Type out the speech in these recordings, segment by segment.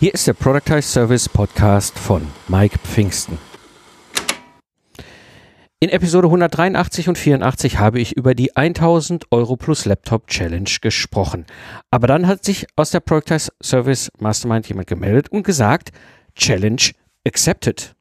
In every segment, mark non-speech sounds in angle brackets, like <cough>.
Hier ist der Productize Service Podcast von Mike Pfingsten. In Episode 183 und 84 habe ich über die 1000 Euro plus Laptop Challenge gesprochen. Aber dann hat sich aus der Productize Service Mastermind jemand gemeldet und gesagt, Challenge accepted.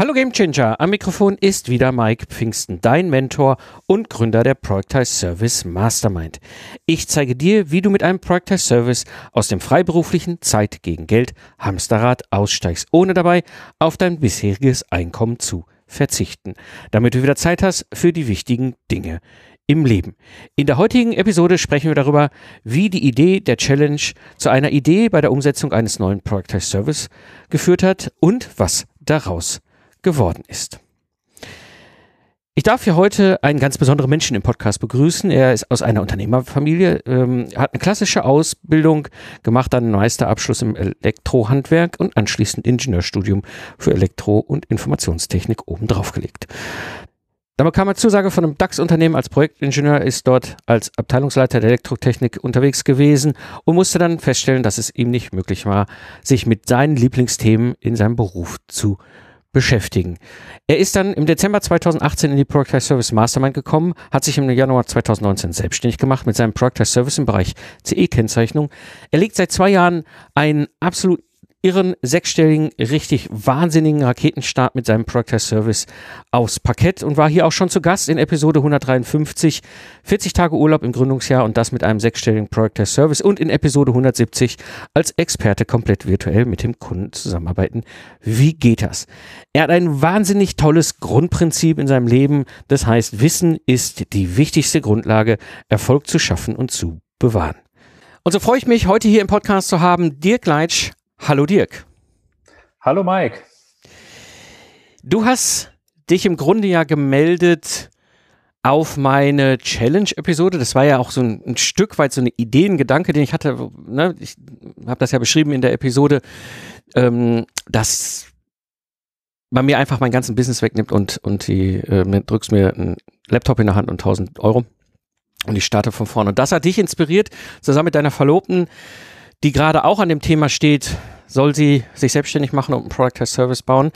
Hallo Game Changer, am Mikrofon ist wieder Mike Pfingsten, dein Mentor und Gründer der Productize Service Mastermind. Ich zeige dir, wie du mit einem Productize Service aus dem freiberuflichen Zeit gegen Geld Hamsterrad aussteigst, ohne dabei auf dein bisheriges Einkommen zu verzichten, damit du wieder Zeit hast für die wichtigen Dinge im Leben. In der heutigen Episode sprechen wir darüber, wie die Idee der Challenge zu einer Idee bei der Umsetzung eines neuen Productize Service geführt hat und was daraus geworden ist. Ich darf hier heute einen ganz besonderen Menschen im Podcast begrüßen. Er ist aus einer Unternehmerfamilie, ähm, hat eine klassische Ausbildung gemacht, dann einen Meisterabschluss im Elektrohandwerk und anschließend Ingenieurstudium für Elektro- und Informationstechnik obendrauf gelegt. Dann bekam er Zusage von einem DAX-Unternehmen als Projektingenieur, ist dort als Abteilungsleiter der Elektrotechnik unterwegs gewesen und musste dann feststellen, dass es ihm nicht möglich war, sich mit seinen Lieblingsthemen in seinem Beruf zu beschäftigen. Er ist dann im Dezember 2018 in die Productize Service Mastermind gekommen, hat sich im Januar 2019 selbstständig gemacht mit seinem Productize Service im Bereich CE-Kennzeichnung. Er legt seit zwei Jahren einen absolut irren sechsstelligen, richtig wahnsinnigen Raketenstart mit seinem Product Service aufs Parkett und war hier auch schon zu Gast in Episode 153. 40 Tage Urlaub im Gründungsjahr und das mit einem sechsstelligen Product Service und in Episode 170 als Experte komplett virtuell mit dem Kunden zusammenarbeiten. Wie geht das? Er hat ein wahnsinnig tolles Grundprinzip in seinem Leben. Das heißt, Wissen ist die wichtigste Grundlage, Erfolg zu schaffen und zu bewahren. Und so freue ich mich, heute hier im Podcast zu haben, Dirk Leitsch, Hallo Dirk. Hallo Mike. Du hast dich im Grunde ja gemeldet auf meine Challenge-Episode. Das war ja auch so ein, ein, Stück weit so eine Idee, ein Gedanke, den ich hatte. Ne? Ich habe das ja beschrieben in der Episode, ähm, dass man mir einfach mein ganzen Business wegnimmt und, und die äh, drückst mir einen Laptop in der Hand und 1000 Euro und ich starte von vorne. Und das hat dich inspiriert, zusammen mit deiner Verlobten die gerade auch an dem Thema steht, soll sie sich selbstständig machen und ein Product as Service bauen.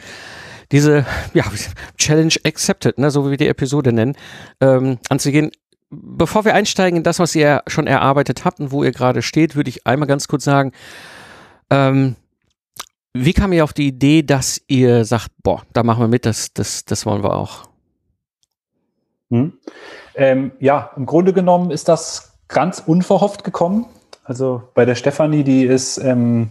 Diese ja, <laughs> Challenge accepted, ne, so wie wir die Episode nennen, ähm, anzugehen. Bevor wir einsteigen in das, was ihr schon erarbeitet habt und wo ihr gerade steht, würde ich einmal ganz kurz sagen, ähm, wie kam ihr auf die Idee, dass ihr sagt, boah, da machen wir mit, das, das, das wollen wir auch? Hm. Ähm, ja, im Grunde genommen ist das ganz unverhofft gekommen. Also bei der Stefanie, die ist im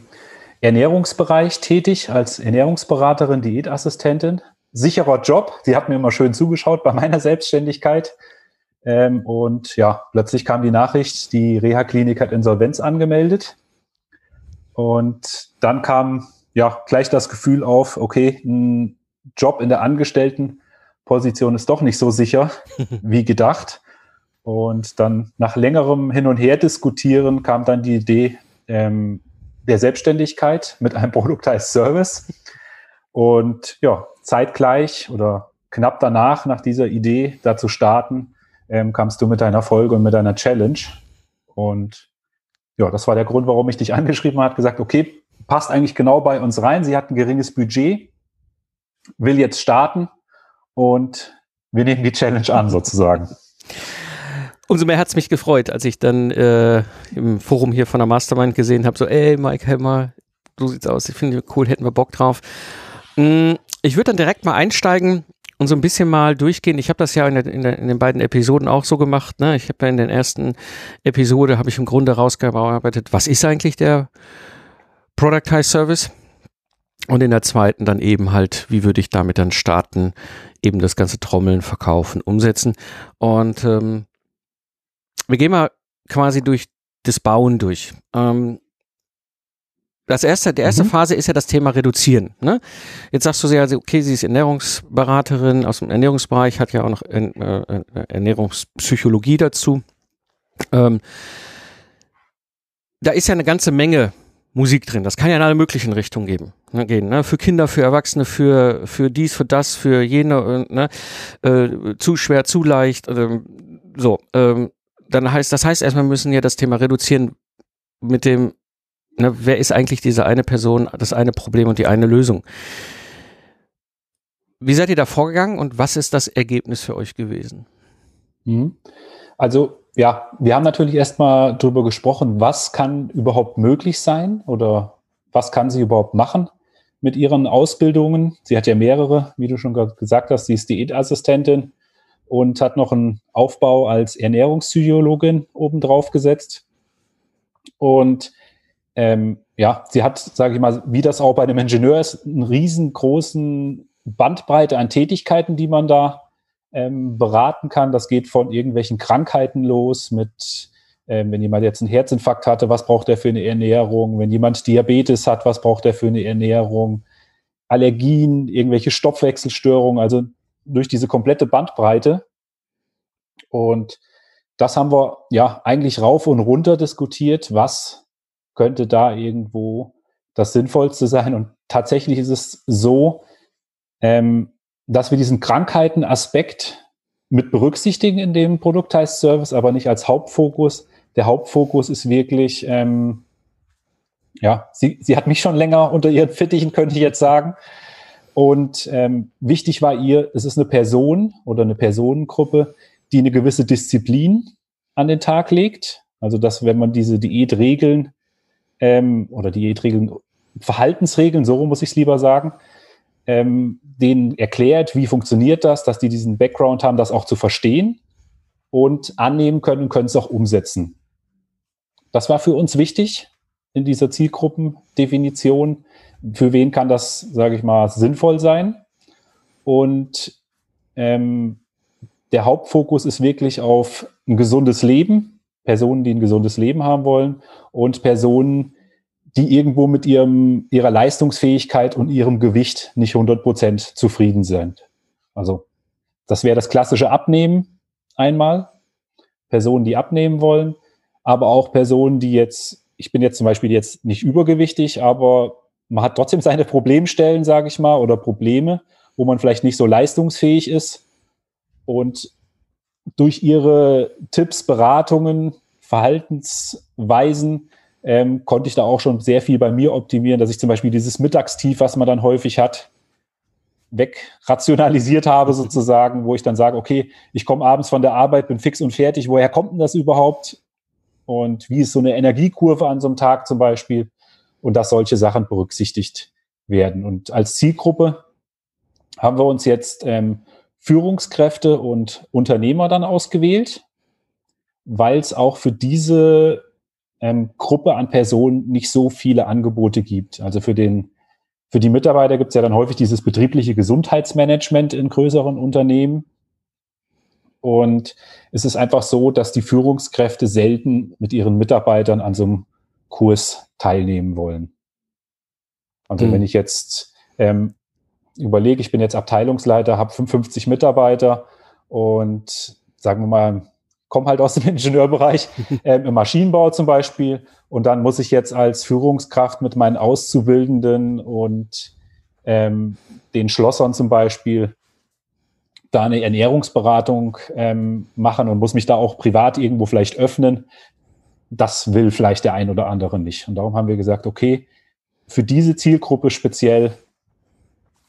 Ernährungsbereich tätig als Ernährungsberaterin, Diätassistentin. Sicherer Job. Sie hat mir immer schön zugeschaut bei meiner Selbstständigkeit. Ähm, und ja, plötzlich kam die Nachricht, die Reha-Klinik hat Insolvenz angemeldet. Und dann kam ja gleich das Gefühl auf, okay, ein Job in der Angestelltenposition ist doch nicht so sicher <laughs> wie gedacht. Und dann nach längerem Hin und Her diskutieren kam dann die Idee ähm, der Selbstständigkeit mit einem <laughs> Produkt als Service. Und ja, zeitgleich oder knapp danach, nach dieser Idee da zu starten, ähm, kamst du mit deiner Folge und mit deiner Challenge. Und ja, das war der Grund, warum ich dich angeschrieben habe, gesagt, okay, passt eigentlich genau bei uns rein. Sie hat ein geringes Budget, will jetzt starten und wir nehmen die Challenge an sozusagen. Umso mehr hat es mich gefreut, als ich dann äh, im Forum hier von der Mastermind gesehen habe, so, ey, Mike Helmer, so sieht's aus, ich finde cool, hätten wir Bock drauf. Mm, ich würde dann direkt mal einsteigen und so ein bisschen mal durchgehen. Ich habe das ja in, der, in, der, in, den beiden Episoden auch so gemacht. Ne? Ich habe ja in den ersten Episode, habe ich im Grunde rausgearbeitet, was ist eigentlich der Productize Service? Und in der zweiten dann eben halt, wie würde ich damit dann starten, eben das ganze Trommeln, Verkaufen, Umsetzen. Und ähm, wir gehen mal quasi durch das Bauen durch. Ähm, das erste, der erste mhm. Phase ist ja das Thema Reduzieren. Ne? Jetzt sagst du also, okay, sie ist Ernährungsberaterin aus dem Ernährungsbereich, hat ja auch noch äh, äh, Ernährungspsychologie dazu. Ähm, da ist ja eine ganze Menge Musik drin. Das kann ja in alle möglichen Richtungen geben, ne, gehen. Ne? Für Kinder, für Erwachsene, für, für dies, für das, für jene, äh, ne? äh, zu schwer, zu leicht. Äh, so, ähm, dann heißt, das heißt erstmal, wir müssen ja das Thema reduzieren mit dem, ne, wer ist eigentlich diese eine Person, das eine Problem und die eine Lösung. Wie seid ihr da vorgegangen und was ist das Ergebnis für euch gewesen? Mhm. Also ja, wir haben natürlich erstmal darüber gesprochen, was kann überhaupt möglich sein oder was kann sie überhaupt machen mit ihren Ausbildungen. Sie hat ja mehrere, wie du schon gesagt hast, sie ist Diätassistentin und hat noch einen Aufbau als Ernährungspsychologin obendrauf gesetzt. Und ähm, ja, sie hat, sage ich mal, wie das auch bei einem Ingenieur ist, einen riesengroßen Bandbreite an Tätigkeiten, die man da ähm, beraten kann. Das geht von irgendwelchen Krankheiten los mit, ähm, wenn jemand jetzt einen Herzinfarkt hatte, was braucht er für eine Ernährung? Wenn jemand Diabetes hat, was braucht er für eine Ernährung? Allergien, irgendwelche Stoffwechselstörungen, also durch diese komplette Bandbreite. Und das haben wir ja eigentlich rauf und runter diskutiert, was könnte da irgendwo das Sinnvollste sein. Und tatsächlich ist es so, ähm, dass wir diesen Krankheitenaspekt mit berücksichtigen in dem Produkt heißt Service, aber nicht als Hauptfokus. Der Hauptfokus ist wirklich, ähm, ja, sie, sie hat mich schon länger unter ihren Fittichen, könnte ich jetzt sagen. Und ähm, wichtig war ihr, es ist eine Person oder eine Personengruppe, die eine gewisse Disziplin an den Tag legt. Also, dass wenn man diese Diätregeln ähm, oder Diätregeln, Verhaltensregeln, so muss ich es lieber sagen, ähm, denen erklärt, wie funktioniert das, dass die diesen Background haben, das auch zu verstehen und annehmen können und können es auch umsetzen. Das war für uns wichtig in dieser Zielgruppendefinition. Für wen kann das, sage ich mal, sinnvoll sein? Und ähm, der Hauptfokus ist wirklich auf ein gesundes Leben, Personen, die ein gesundes Leben haben wollen und Personen, die irgendwo mit ihrem, ihrer Leistungsfähigkeit und ihrem Gewicht nicht 100 Prozent zufrieden sind. Also das wäre das klassische Abnehmen einmal. Personen, die abnehmen wollen, aber auch Personen, die jetzt, ich bin jetzt zum Beispiel jetzt nicht übergewichtig, aber man hat trotzdem seine Problemstellen, sage ich mal, oder Probleme, wo man vielleicht nicht so leistungsfähig ist. Und durch ihre Tipps, Beratungen, Verhaltensweisen ähm, konnte ich da auch schon sehr viel bei mir optimieren, dass ich zum Beispiel dieses Mittagstief, was man dann häufig hat, wegrationalisiert habe mhm. sozusagen, wo ich dann sage, okay, ich komme abends von der Arbeit, bin fix und fertig, woher kommt denn das überhaupt? Und wie ist so eine Energiekurve an so einem Tag zum Beispiel? Und dass solche Sachen berücksichtigt werden. Und als Zielgruppe haben wir uns jetzt ähm, Führungskräfte und Unternehmer dann ausgewählt, weil es auch für diese ähm, Gruppe an Personen nicht so viele Angebote gibt. Also für den für die Mitarbeiter gibt es ja dann häufig dieses betriebliche Gesundheitsmanagement in größeren Unternehmen. Und es ist einfach so, dass die Führungskräfte selten mit ihren Mitarbeitern an so einem Kurs teilnehmen wollen. Also mhm. wenn ich jetzt ähm, überlege, ich bin jetzt Abteilungsleiter, habe 55 Mitarbeiter und sagen wir mal, komme halt aus dem <laughs> Ingenieurbereich, <laughs> äh, im Maschinenbau zum Beispiel. Und dann muss ich jetzt als Führungskraft mit meinen Auszubildenden und ähm, den Schlossern zum Beispiel da eine Ernährungsberatung ähm, machen und muss mich da auch privat irgendwo vielleicht öffnen. Das will vielleicht der ein oder andere nicht. Und darum haben wir gesagt, okay, für diese Zielgruppe speziell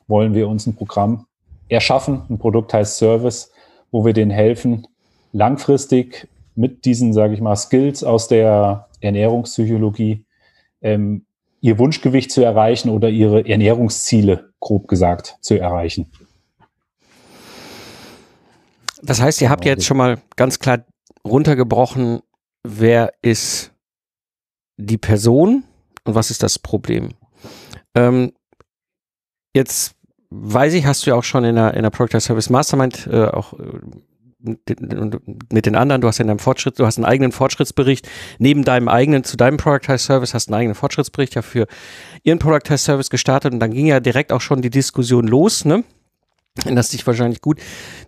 wollen wir uns ein Programm erschaffen. Ein Produkt heißt Service, wo wir denen helfen, langfristig mit diesen, sage ich mal, Skills aus der Ernährungspsychologie ähm, ihr Wunschgewicht zu erreichen oder ihre Ernährungsziele, grob gesagt, zu erreichen. Das heißt, ihr habt jetzt schon mal ganz klar runtergebrochen, wer ist die Person und was ist das Problem? Ähm, jetzt weiß ich, hast du ja auch schon in der, in der Product Service Mastermind äh, auch äh, mit den anderen, du hast in deinem Fortschritt, du hast einen eigenen Fortschrittsbericht, neben deinem eigenen, zu deinem Productized Service hast einen eigenen Fortschrittsbericht ja für ihren Productized Service gestartet und dann ging ja direkt auch schon die Diskussion los, ne? Erinnerst dich wahrscheinlich gut,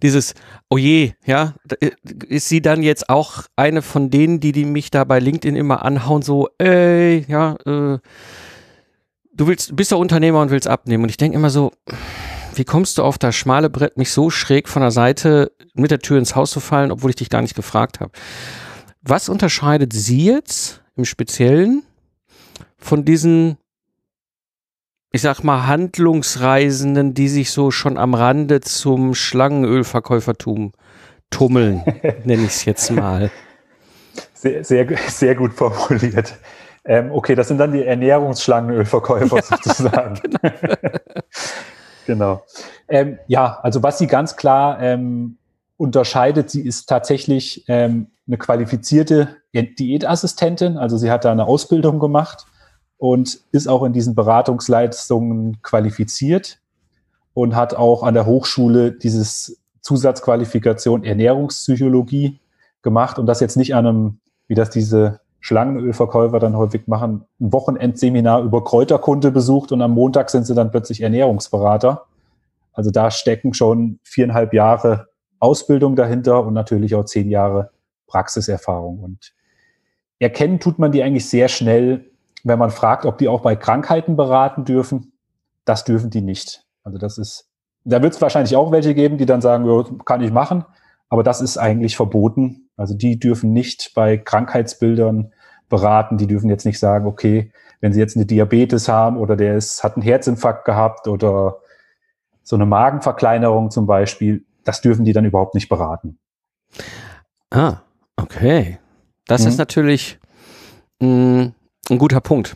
dieses, oh je, ja, äh, ist sie dann jetzt auch eine von denen, die, die mich da bei LinkedIn immer anhauen, so, ey, ja, äh, du willst, bist der Unternehmer und willst abnehmen. Und ich denke immer so, wie kommst du auf das schmale Brett, mich so schräg von der Seite mit der Tür ins Haus zu fallen, obwohl ich dich gar nicht gefragt habe? Was unterscheidet sie jetzt im Speziellen von diesen ich sag mal, Handlungsreisenden, die sich so schon am Rande zum Schlangenölverkäufertum tummeln, <laughs> nenne ich es jetzt mal. Sehr, sehr, sehr gut formuliert. Ähm, okay, das sind dann die Ernährungsschlangenölverkäufer <laughs> ja, sozusagen. <laughs> Genau. genau. Ähm, ja, also was sie ganz klar ähm, unterscheidet, sie ist tatsächlich ähm, eine qualifizierte Diätassistentin, also sie hat da eine Ausbildung gemacht und ist auch in diesen Beratungsleistungen qualifiziert und hat auch an der Hochschule dieses Zusatzqualifikation Ernährungspsychologie gemacht und das jetzt nicht an einem, wie das diese Schlangenölverkäufer dann häufig machen, ein Wochenendseminar über Kräuterkunde besucht und am Montag sind sie dann plötzlich Ernährungsberater. Also da stecken schon viereinhalb Jahre Ausbildung dahinter und natürlich auch zehn Jahre Praxiserfahrung. Und erkennen tut man die eigentlich sehr schnell wenn man fragt, ob die auch bei Krankheiten beraten dürfen, das dürfen die nicht. Also das ist, da wird es wahrscheinlich auch welche geben, die dann sagen, ja, kann ich machen, aber das ist eigentlich verboten. Also die dürfen nicht bei Krankheitsbildern beraten, die dürfen jetzt nicht sagen, okay, wenn sie jetzt eine Diabetes haben oder der ist, hat einen Herzinfarkt gehabt oder so eine Magenverkleinerung zum Beispiel, das dürfen die dann überhaupt nicht beraten. Ah, okay. Das mhm. ist natürlich mh, mm, ein guter Punkt.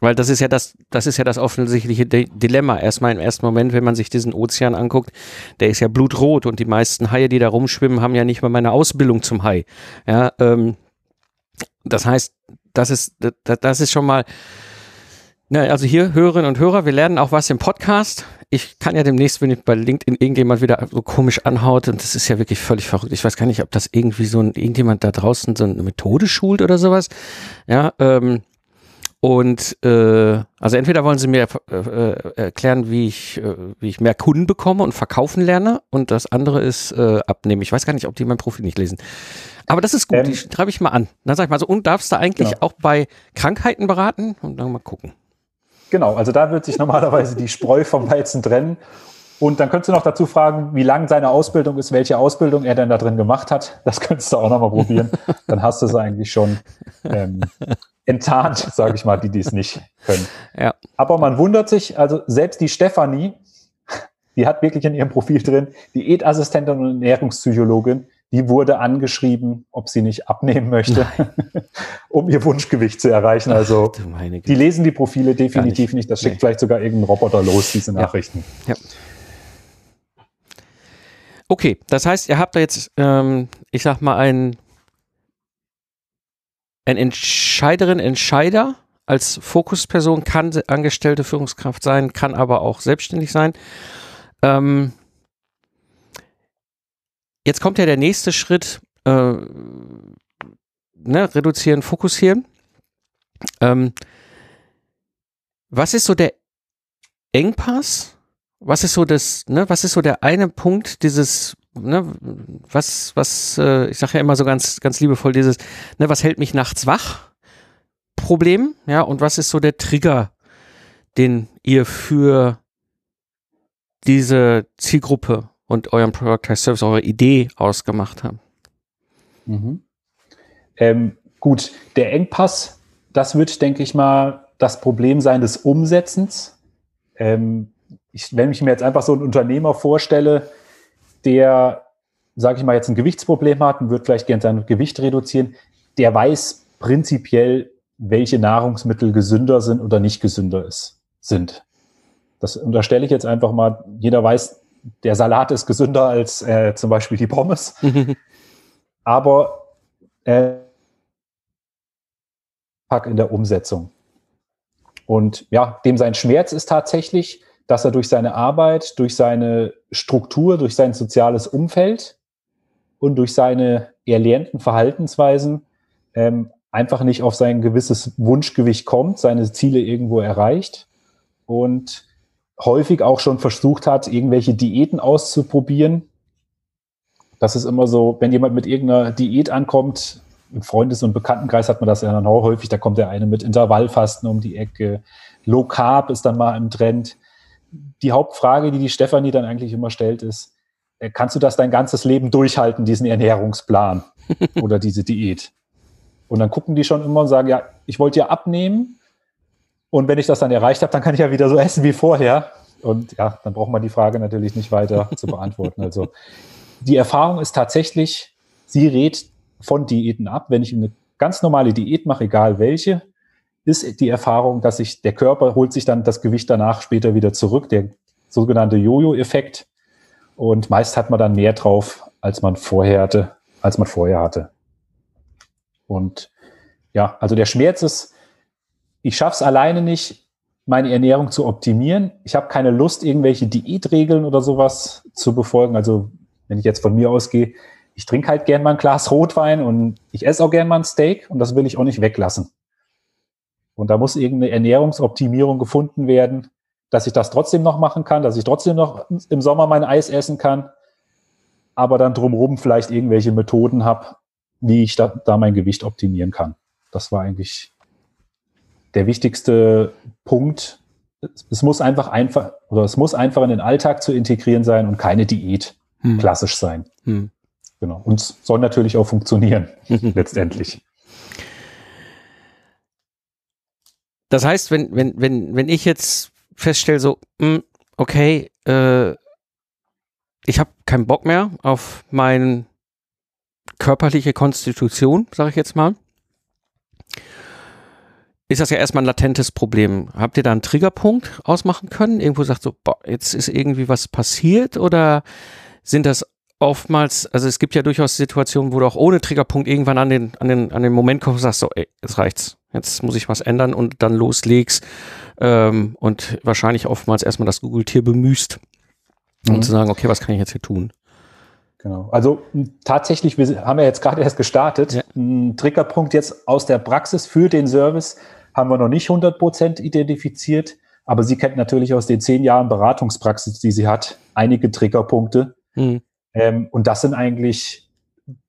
Weil das ist ja das, das ist ja das offensichtliche Dilemma. Erstmal im ersten Moment, wenn man sich diesen Ozean anguckt, der ist ja blutrot und die meisten Haie, die da rumschwimmen, haben ja nicht mal meine Ausbildung zum Hai. Ja, ähm, das heißt, das ist, das, das ist schon mal, na, also hier Hörerinnen und Hörer, wir lernen auch was im Podcast. Ich kann ja demnächst, wenn ich bei LinkedIn irgendjemand wieder so komisch anhaut, und das ist ja wirklich völlig verrückt. Ich weiß gar nicht, ob das irgendwie so ein, irgendjemand da draußen so eine Methode schult oder sowas. Ja, ähm, und äh, also entweder wollen sie mir äh, äh, erklären, wie ich, äh, wie ich mehr Kunden bekomme und verkaufen lerne, und das andere ist äh, abnehmen. Ich weiß gar nicht, ob die mein Profil nicht lesen. Aber das ist gut, ähm, die schreibe ich mal an. Dann sag ich mal so, und darfst du eigentlich genau. auch bei Krankheiten beraten? Und dann mal gucken. Genau, also da wird sich normalerweise die Spreu vom Weizen trennen. Und dann könntest du noch dazu fragen, wie lang seine Ausbildung ist, welche Ausbildung er denn da drin gemacht hat. Das könntest du auch nochmal probieren. Dann hast du es eigentlich schon. Ähm, enttarnt, <laughs> sage ich mal, die dies nicht können. Ja. Aber man wundert sich, also selbst die Stefanie, die hat wirklich in ihrem Profil drin, Diätassistentin und Ernährungspsychologin, die wurde angeschrieben, ob sie nicht abnehmen möchte, <laughs> um ihr Wunschgewicht zu erreichen. Also Ach, die lesen die Profile definitiv nicht. nicht. Das schickt nee. vielleicht sogar irgendein Roboter los, diese Nachrichten. Ja. ja. Okay, das heißt, ihr habt da jetzt, ähm, ich sag mal, ein ein Entscheiderin, Entscheider als Fokusperson kann angestellte Führungskraft sein, kann aber auch selbstständig sein. Ähm, jetzt kommt ja der nächste Schritt, äh, ne, reduzieren, fokussieren. Ähm, was ist so der Engpass? Was ist so das, ne, was ist so der eine Punkt dieses ne, was, was, äh, ich sage ja immer so ganz, ganz liebevoll dieses, ne, was hält mich nachts wach? Problem, ja, und was ist so der Trigger, den ihr für diese Zielgruppe und euren Product Service, eure Idee ausgemacht habt? Mhm. Ähm, gut, der Engpass, das wird, denke ich mal, das Problem sein des Umsetzens. Ähm, ich, wenn ich mir jetzt einfach so einen Unternehmer vorstelle, der, sage ich mal, jetzt ein Gewichtsproblem hat und wird vielleicht gerne sein Gewicht reduzieren, der weiß prinzipiell, welche Nahrungsmittel gesünder sind oder nicht gesünder ist, sind. Das unterstelle ich jetzt einfach mal. Jeder weiß, der Salat ist gesünder als äh, zum Beispiel die Pommes. <laughs> Aber äh, in der Umsetzung. Und ja, dem sein Schmerz ist tatsächlich, dass er durch seine Arbeit, durch seine Struktur, durch sein soziales Umfeld und durch seine erlernten Verhaltensweisen ähm, einfach nicht auf sein gewisses Wunschgewicht kommt, seine Ziele irgendwo erreicht. Und häufig auch schon versucht hat, irgendwelche Diäten auszuprobieren. Das ist immer so, wenn jemand mit irgendeiner Diät ankommt, im Freundes- und Bekanntenkreis hat man das ja dann auch häufig, da kommt der eine mit Intervallfasten um die Ecke, Low Carb ist dann mal im Trend. Die Hauptfrage, die die Stefanie dann eigentlich immer stellt, ist, äh, kannst du das dein ganzes Leben durchhalten, diesen Ernährungsplan <laughs> oder diese Diät? Und dann gucken die schon immer und sagen, ja, ich wollte ja abnehmen. Und wenn ich das dann erreicht habe, dann kann ich ja wieder so essen wie vorher. Und ja, dann braucht man die Frage natürlich nicht weiter zu beantworten. Also die Erfahrung ist tatsächlich, sie rät von Diäten ab. Wenn ich eine ganz normale Diät mache, egal welche, ist die Erfahrung, dass sich der Körper holt sich dann das Gewicht danach später wieder zurück, der sogenannte Jojo-Effekt. Und meist hat man dann mehr drauf, als man vorher hatte, als man vorher hatte. Und ja, also der Schmerz ist, ich schaffe es alleine nicht, meine Ernährung zu optimieren. Ich habe keine Lust, irgendwelche Diätregeln oder sowas zu befolgen. Also wenn ich jetzt von mir ausgehe, ich trinke halt gern mal ein Glas Rotwein und ich esse auch gern mal ein Steak und das will ich auch nicht weglassen. Und da muss irgendeine Ernährungsoptimierung gefunden werden, dass ich das trotzdem noch machen kann, dass ich trotzdem noch im Sommer mein Eis essen kann, aber dann drumherum vielleicht irgendwelche Methoden habe, wie ich da, da mein Gewicht optimieren kann. Das war eigentlich der wichtigste Punkt. Es muss einfach einfach, oder es muss einfach in den Alltag zu integrieren sein und keine Diät hm. klassisch sein. Hm. Genau. Und es soll natürlich auch funktionieren, <laughs> letztendlich. Das heißt, wenn, wenn, wenn, wenn ich jetzt feststelle, so, hm, okay, äh, ich habe keinen Bock mehr auf meine körperliche Konstitution, sage ich jetzt mal, ist das ja erstmal ein latentes Problem. Habt ihr da einen Triggerpunkt ausmachen können? Irgendwo sagt so, boah, jetzt ist irgendwie was passiert oder sind das oftmals, also es gibt ja durchaus Situationen, wo du auch ohne Triggerpunkt irgendwann an den, an den, an den Moment kommst und sagst so, ey, jetzt reicht's. Jetzt muss ich was ändern und dann loslegst ähm, und wahrscheinlich oftmals erstmal das Google-Tier bemühst, um mhm. zu sagen, okay, was kann ich jetzt hier tun? Genau. Also tatsächlich, wir haben ja jetzt gerade erst gestartet. Ja. Ein Triggerpunkt jetzt aus der Praxis für den Service haben wir noch nicht 100 Prozent identifiziert, aber sie kennt natürlich aus den zehn Jahren Beratungspraxis, die sie hat, einige Triggerpunkte. Mhm. Ähm, und das sind eigentlich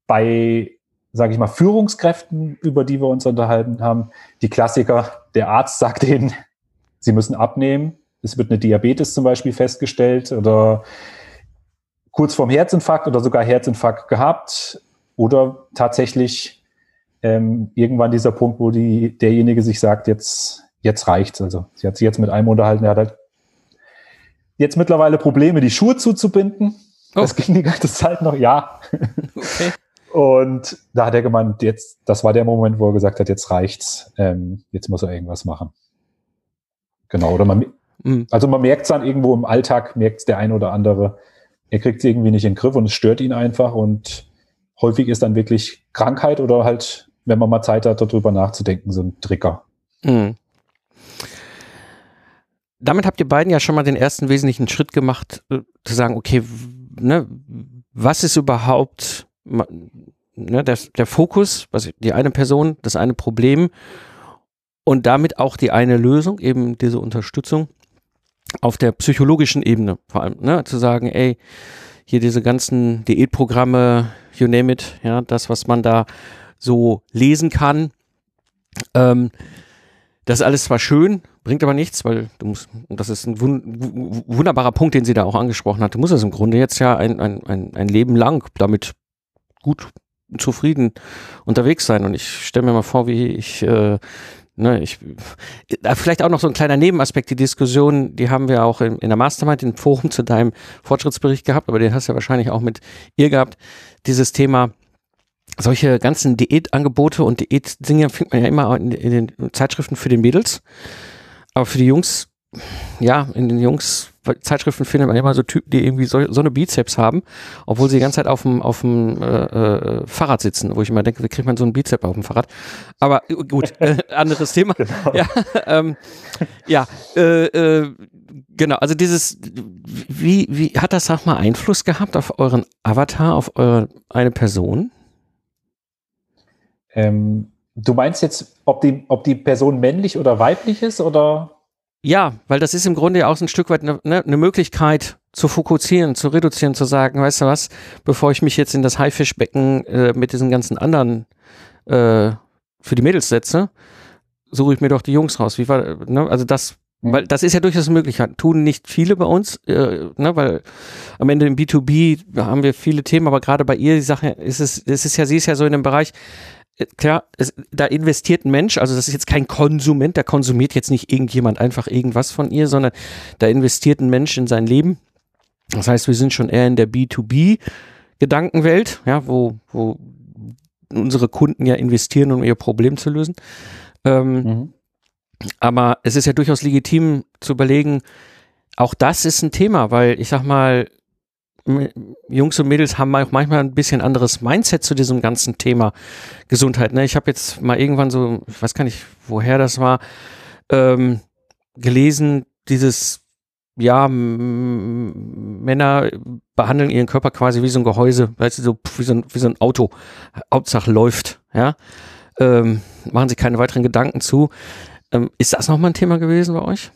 bei, sage ich mal, Führungskräften, über die wir uns unterhalten haben, die Klassiker. Der Arzt sagt ihnen, sie müssen abnehmen. Es wird eine Diabetes zum Beispiel festgestellt oder kurz vorm Herzinfarkt oder sogar Herzinfarkt gehabt oder tatsächlich ähm, irgendwann dieser Punkt, wo die, derjenige sich sagt, jetzt, jetzt reicht's. Also sie hat sich jetzt mit einem unterhalten, er hat halt jetzt mittlerweile Probleme, die Schuhe zuzubinden. Oh. Das ging die ganze Zeit noch, ja. Okay. Und da hat er gemeint, jetzt, das war der Moment, wo er gesagt hat, jetzt reicht's, ähm, jetzt muss er irgendwas machen. Genau, oder man, mhm. also man merkt es dann irgendwo im Alltag, merkt es der ein oder andere, er kriegt es irgendwie nicht in den Griff und es stört ihn einfach und häufig ist dann wirklich Krankheit oder halt, wenn man mal Zeit hat, darüber nachzudenken, so ein Trigger. Mhm. Damit habt ihr beiden ja schon mal den ersten wesentlichen Schritt gemacht, äh, zu sagen, okay, ne, was ist überhaupt ne, der, der Fokus, was die eine Person, das eine Problem und damit auch die eine Lösung, eben diese Unterstützung auf der psychologischen Ebene vor allem, ne, zu sagen, ey, hier diese ganzen Diätprogramme, you name it, ja, das, was man da so lesen kann, ähm, das ist alles zwar schön, bringt aber nichts, weil du musst, und das ist ein wun wunderbarer Punkt, den sie da auch angesprochen hat, du musst es im Grunde jetzt ja ein, ein, ein, ein Leben lang damit gut zufrieden unterwegs sein. Und ich stelle mir mal vor, wie ich äh, Ne, ich, vielleicht auch noch so ein kleiner Nebenaspekt, die Diskussion, die haben wir auch in, in der Mastermind, im Forum zu deinem Fortschrittsbericht gehabt, aber den hast du ja wahrscheinlich auch mit ihr gehabt, dieses Thema, solche ganzen Diätangebote und Diätdinge findet man ja immer in, den Zeitschriften für den Mädels, aber für die Jungs, ja, in den Jungs Zeitschriften findet man immer so Typen, die irgendwie so, so eine Bizeps haben, obwohl sie die ganze Zeit auf dem, auf dem äh, äh, Fahrrad sitzen, wo ich immer denke, wie kriegt man so einen Bizeps auf dem Fahrrad? Aber äh, gut, <laughs> äh, anderes Thema. Genau. <laughs> Ja, ähm, ja äh, äh, genau, also dieses, wie, wie hat das, sag mal, Einfluss gehabt auf euren Avatar, auf eure eine Person? Ähm, du meinst jetzt, ob die, ob die Person männlich oder weiblich ist oder? Ja, weil das ist im Grunde auch ein Stück weit eine, ne, eine Möglichkeit zu fokussieren, zu reduzieren, zu sagen, weißt du was, bevor ich mich jetzt in das Haifischbecken äh, mit diesen ganzen anderen äh, für die Mädels setze, suche ich mir doch die Jungs raus. Wie war, ne? Also das, weil das ist ja durchaus möglich. Tun nicht viele bei uns, äh, ne? weil am Ende im B2B haben wir viele Themen, aber gerade bei ihr die Sache ist es, es ist ja, sie ist ja so in dem Bereich, klar, es, da investiert ein Mensch, also das ist jetzt kein Konsument, da konsumiert jetzt nicht irgendjemand einfach irgendwas von ihr, sondern da investiert ein Mensch in sein Leben. Das heißt, wir sind schon eher in der B2B Gedankenwelt, ja, wo, wo unsere Kunden ja investieren, um ihr Problem zu lösen. Ähm, mhm. Aber es ist ja durchaus legitim zu überlegen, auch das ist ein Thema, weil ich sag mal, Jungs und Mädels haben auch manchmal ein bisschen anderes Mindset zu diesem ganzen Thema Gesundheit. Ne? Ich habe jetzt mal irgendwann so, ich weiß gar nicht, woher das war, ähm, gelesen, dieses, ja, Männer behandeln ihren Körper quasi wie so ein Gehäuse, weißt du, so wie so ein, wie so ein Auto, Hauptsache läuft, ja. Ähm, machen sich keine weiteren Gedanken zu. Ähm, ist das nochmal ein Thema gewesen bei euch?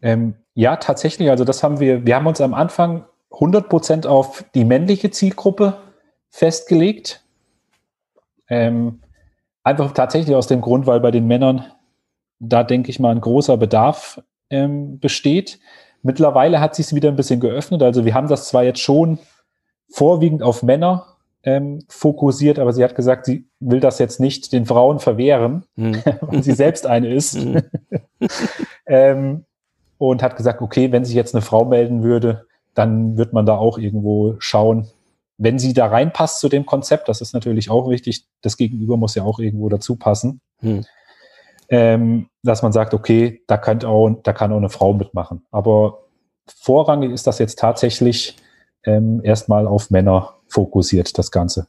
Ähm, ja, tatsächlich. Also das haben wir, wir haben uns am Anfang 100% auf die männliche Zielgruppe festgelegt. Ähm, einfach tatsächlich aus dem Grund, weil bei den Männern da, denke ich mal, ein großer Bedarf ähm, besteht. Mittlerweile hat sich es wieder ein bisschen geöffnet. Also wir haben das zwar jetzt schon vorwiegend auf Männer ähm, fokussiert, aber sie hat gesagt, sie will das jetzt nicht den Frauen verwehren, hm. <laughs> weil sie selbst eine ist. Hm. <laughs> ähm, und hat gesagt, okay, wenn sich jetzt eine Frau melden würde, dann wird man da auch irgendwo schauen, wenn sie da reinpasst zu dem Konzept, das ist natürlich auch wichtig, das Gegenüber muss ja auch irgendwo dazu passen, hm. ähm, dass man sagt, okay, da kann, auch, da kann auch eine Frau mitmachen. Aber vorrangig ist das jetzt tatsächlich ähm, erstmal auf Männer fokussiert, das Ganze.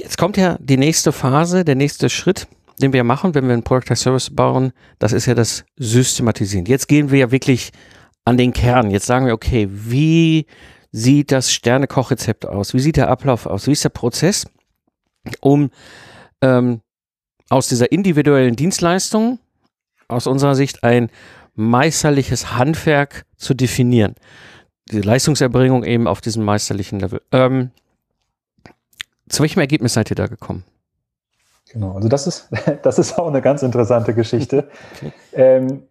Jetzt kommt ja die nächste Phase, der nächste Schritt, den wir machen, wenn wir ein Product Service bauen, das ist ja das Systematisieren. Jetzt gehen wir ja wirklich an den Kern. Jetzt sagen wir, okay, wie sieht das Sternekochrezept aus? Wie sieht der Ablauf aus? Wie ist der Prozess, um ähm, aus dieser individuellen Dienstleistung aus unserer Sicht ein meisterliches Handwerk zu definieren? Die Leistungserbringung eben auf diesem meisterlichen Level. Ähm, zu welchem Ergebnis seid ihr da gekommen? Genau, also das ist, <laughs> das ist auch eine ganz interessante Geschichte. <laughs> Okay. Ähm,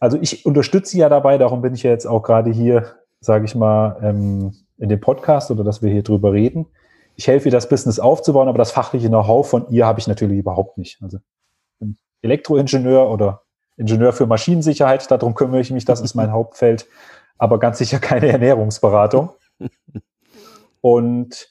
also ich unterstütze ja dabei, darum bin ich ja jetzt auch gerade hier, sage ich mal, ähm, in dem Podcast oder dass wir hier drüber reden. Ich helfe ihr, das Business aufzubauen, aber das fachliche Know-how von ihr habe ich natürlich überhaupt nicht. Also Elektroingenieur oder Ingenieur für Maschinensicherheit, darum kümmere ich mich, das ist mein Hauptfeld, aber ganz sicher keine <laughs> Ernährungsberatung. Und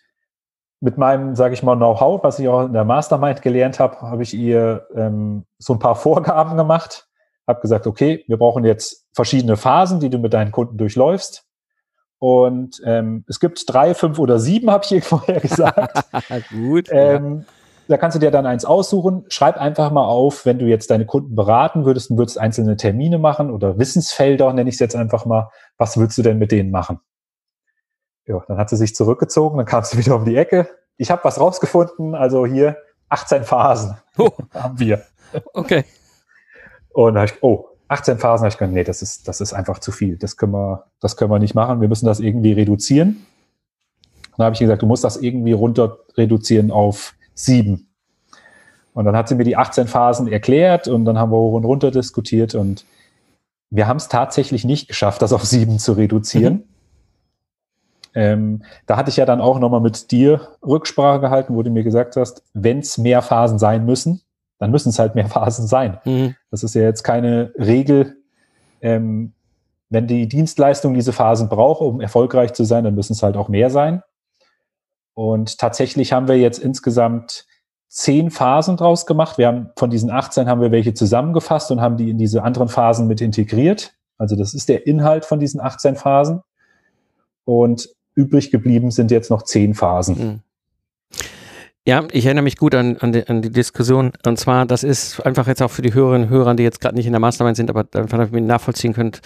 mit meinem, sage ich mal, Know-how, was ich auch in der Mastermind gelernt habe, habe ich ihr ähm, so ein paar Vorgaben gemacht habe gesagt, okay, wir brauchen jetzt verschiedene Phasen, die du mit deinen Kunden durchläufst. Und ähm, es gibt drei, fünf oder sieben, <laughs> habe ich hier vorher gesagt. <laughs> Gut. Ähm, ja. Da kannst du dir dann eins aussuchen. Schreib einfach mal auf, wenn du jetzt deine Kunden beraten würdest und würdest einzelne Termine machen oder Wissensfelder, nenne ich es jetzt einfach mal. Was würdest du denn mit denen machen? Ja, dann hat sie sich zurückgezogen, dann kam sie <laughs> wieder um die Ecke. Ich habe was rausgefunden, also hier 18 Phasen oh. haben wir. Okay. Und da habe ich, oh, 18 Phasen, habe ich gedacht, nee, das ist, das ist einfach zu viel. Das können wir, das können wir nicht machen. Wir müssen das irgendwie reduzieren. Dann habe ich gesagt, du musst das irgendwie runter reduzieren auf sieben. Und dann hat sie mir die 18 Phasen erklärt und dann haben wir hoch und runter diskutiert und wir haben es tatsächlich nicht geschafft, das auf sieben zu reduzieren. Mhm. Ähm, da hatte ich ja dann auch nochmal mit dir Rücksprache gehalten, wo du mir gesagt hast, wenn es mehr Phasen sein müssen, dann müssen es halt mehr <laughs> Phasen sein. Mhm. Das ist ja jetzt keine Regel. Ähm, wenn die Dienstleistung diese Phasen braucht, um erfolgreich zu sein, dann müssen es halt auch mehr sein. Und tatsächlich haben wir jetzt insgesamt zehn Phasen draus gemacht. Wir haben von diesen 18 haben wir welche zusammengefasst und haben die in diese anderen Phasen mit integriert. Also das ist der Inhalt von diesen 18 Phasen. Und übrig geblieben sind jetzt noch zehn Phasen. Mhm. Ja, ich erinnere mich gut an, an, die, an die Diskussion. Und zwar, das ist einfach jetzt auch für die Hörerinnen und Hörer, die jetzt gerade nicht in der Mastermind sind, aber einfach damit ihr nachvollziehen könnt.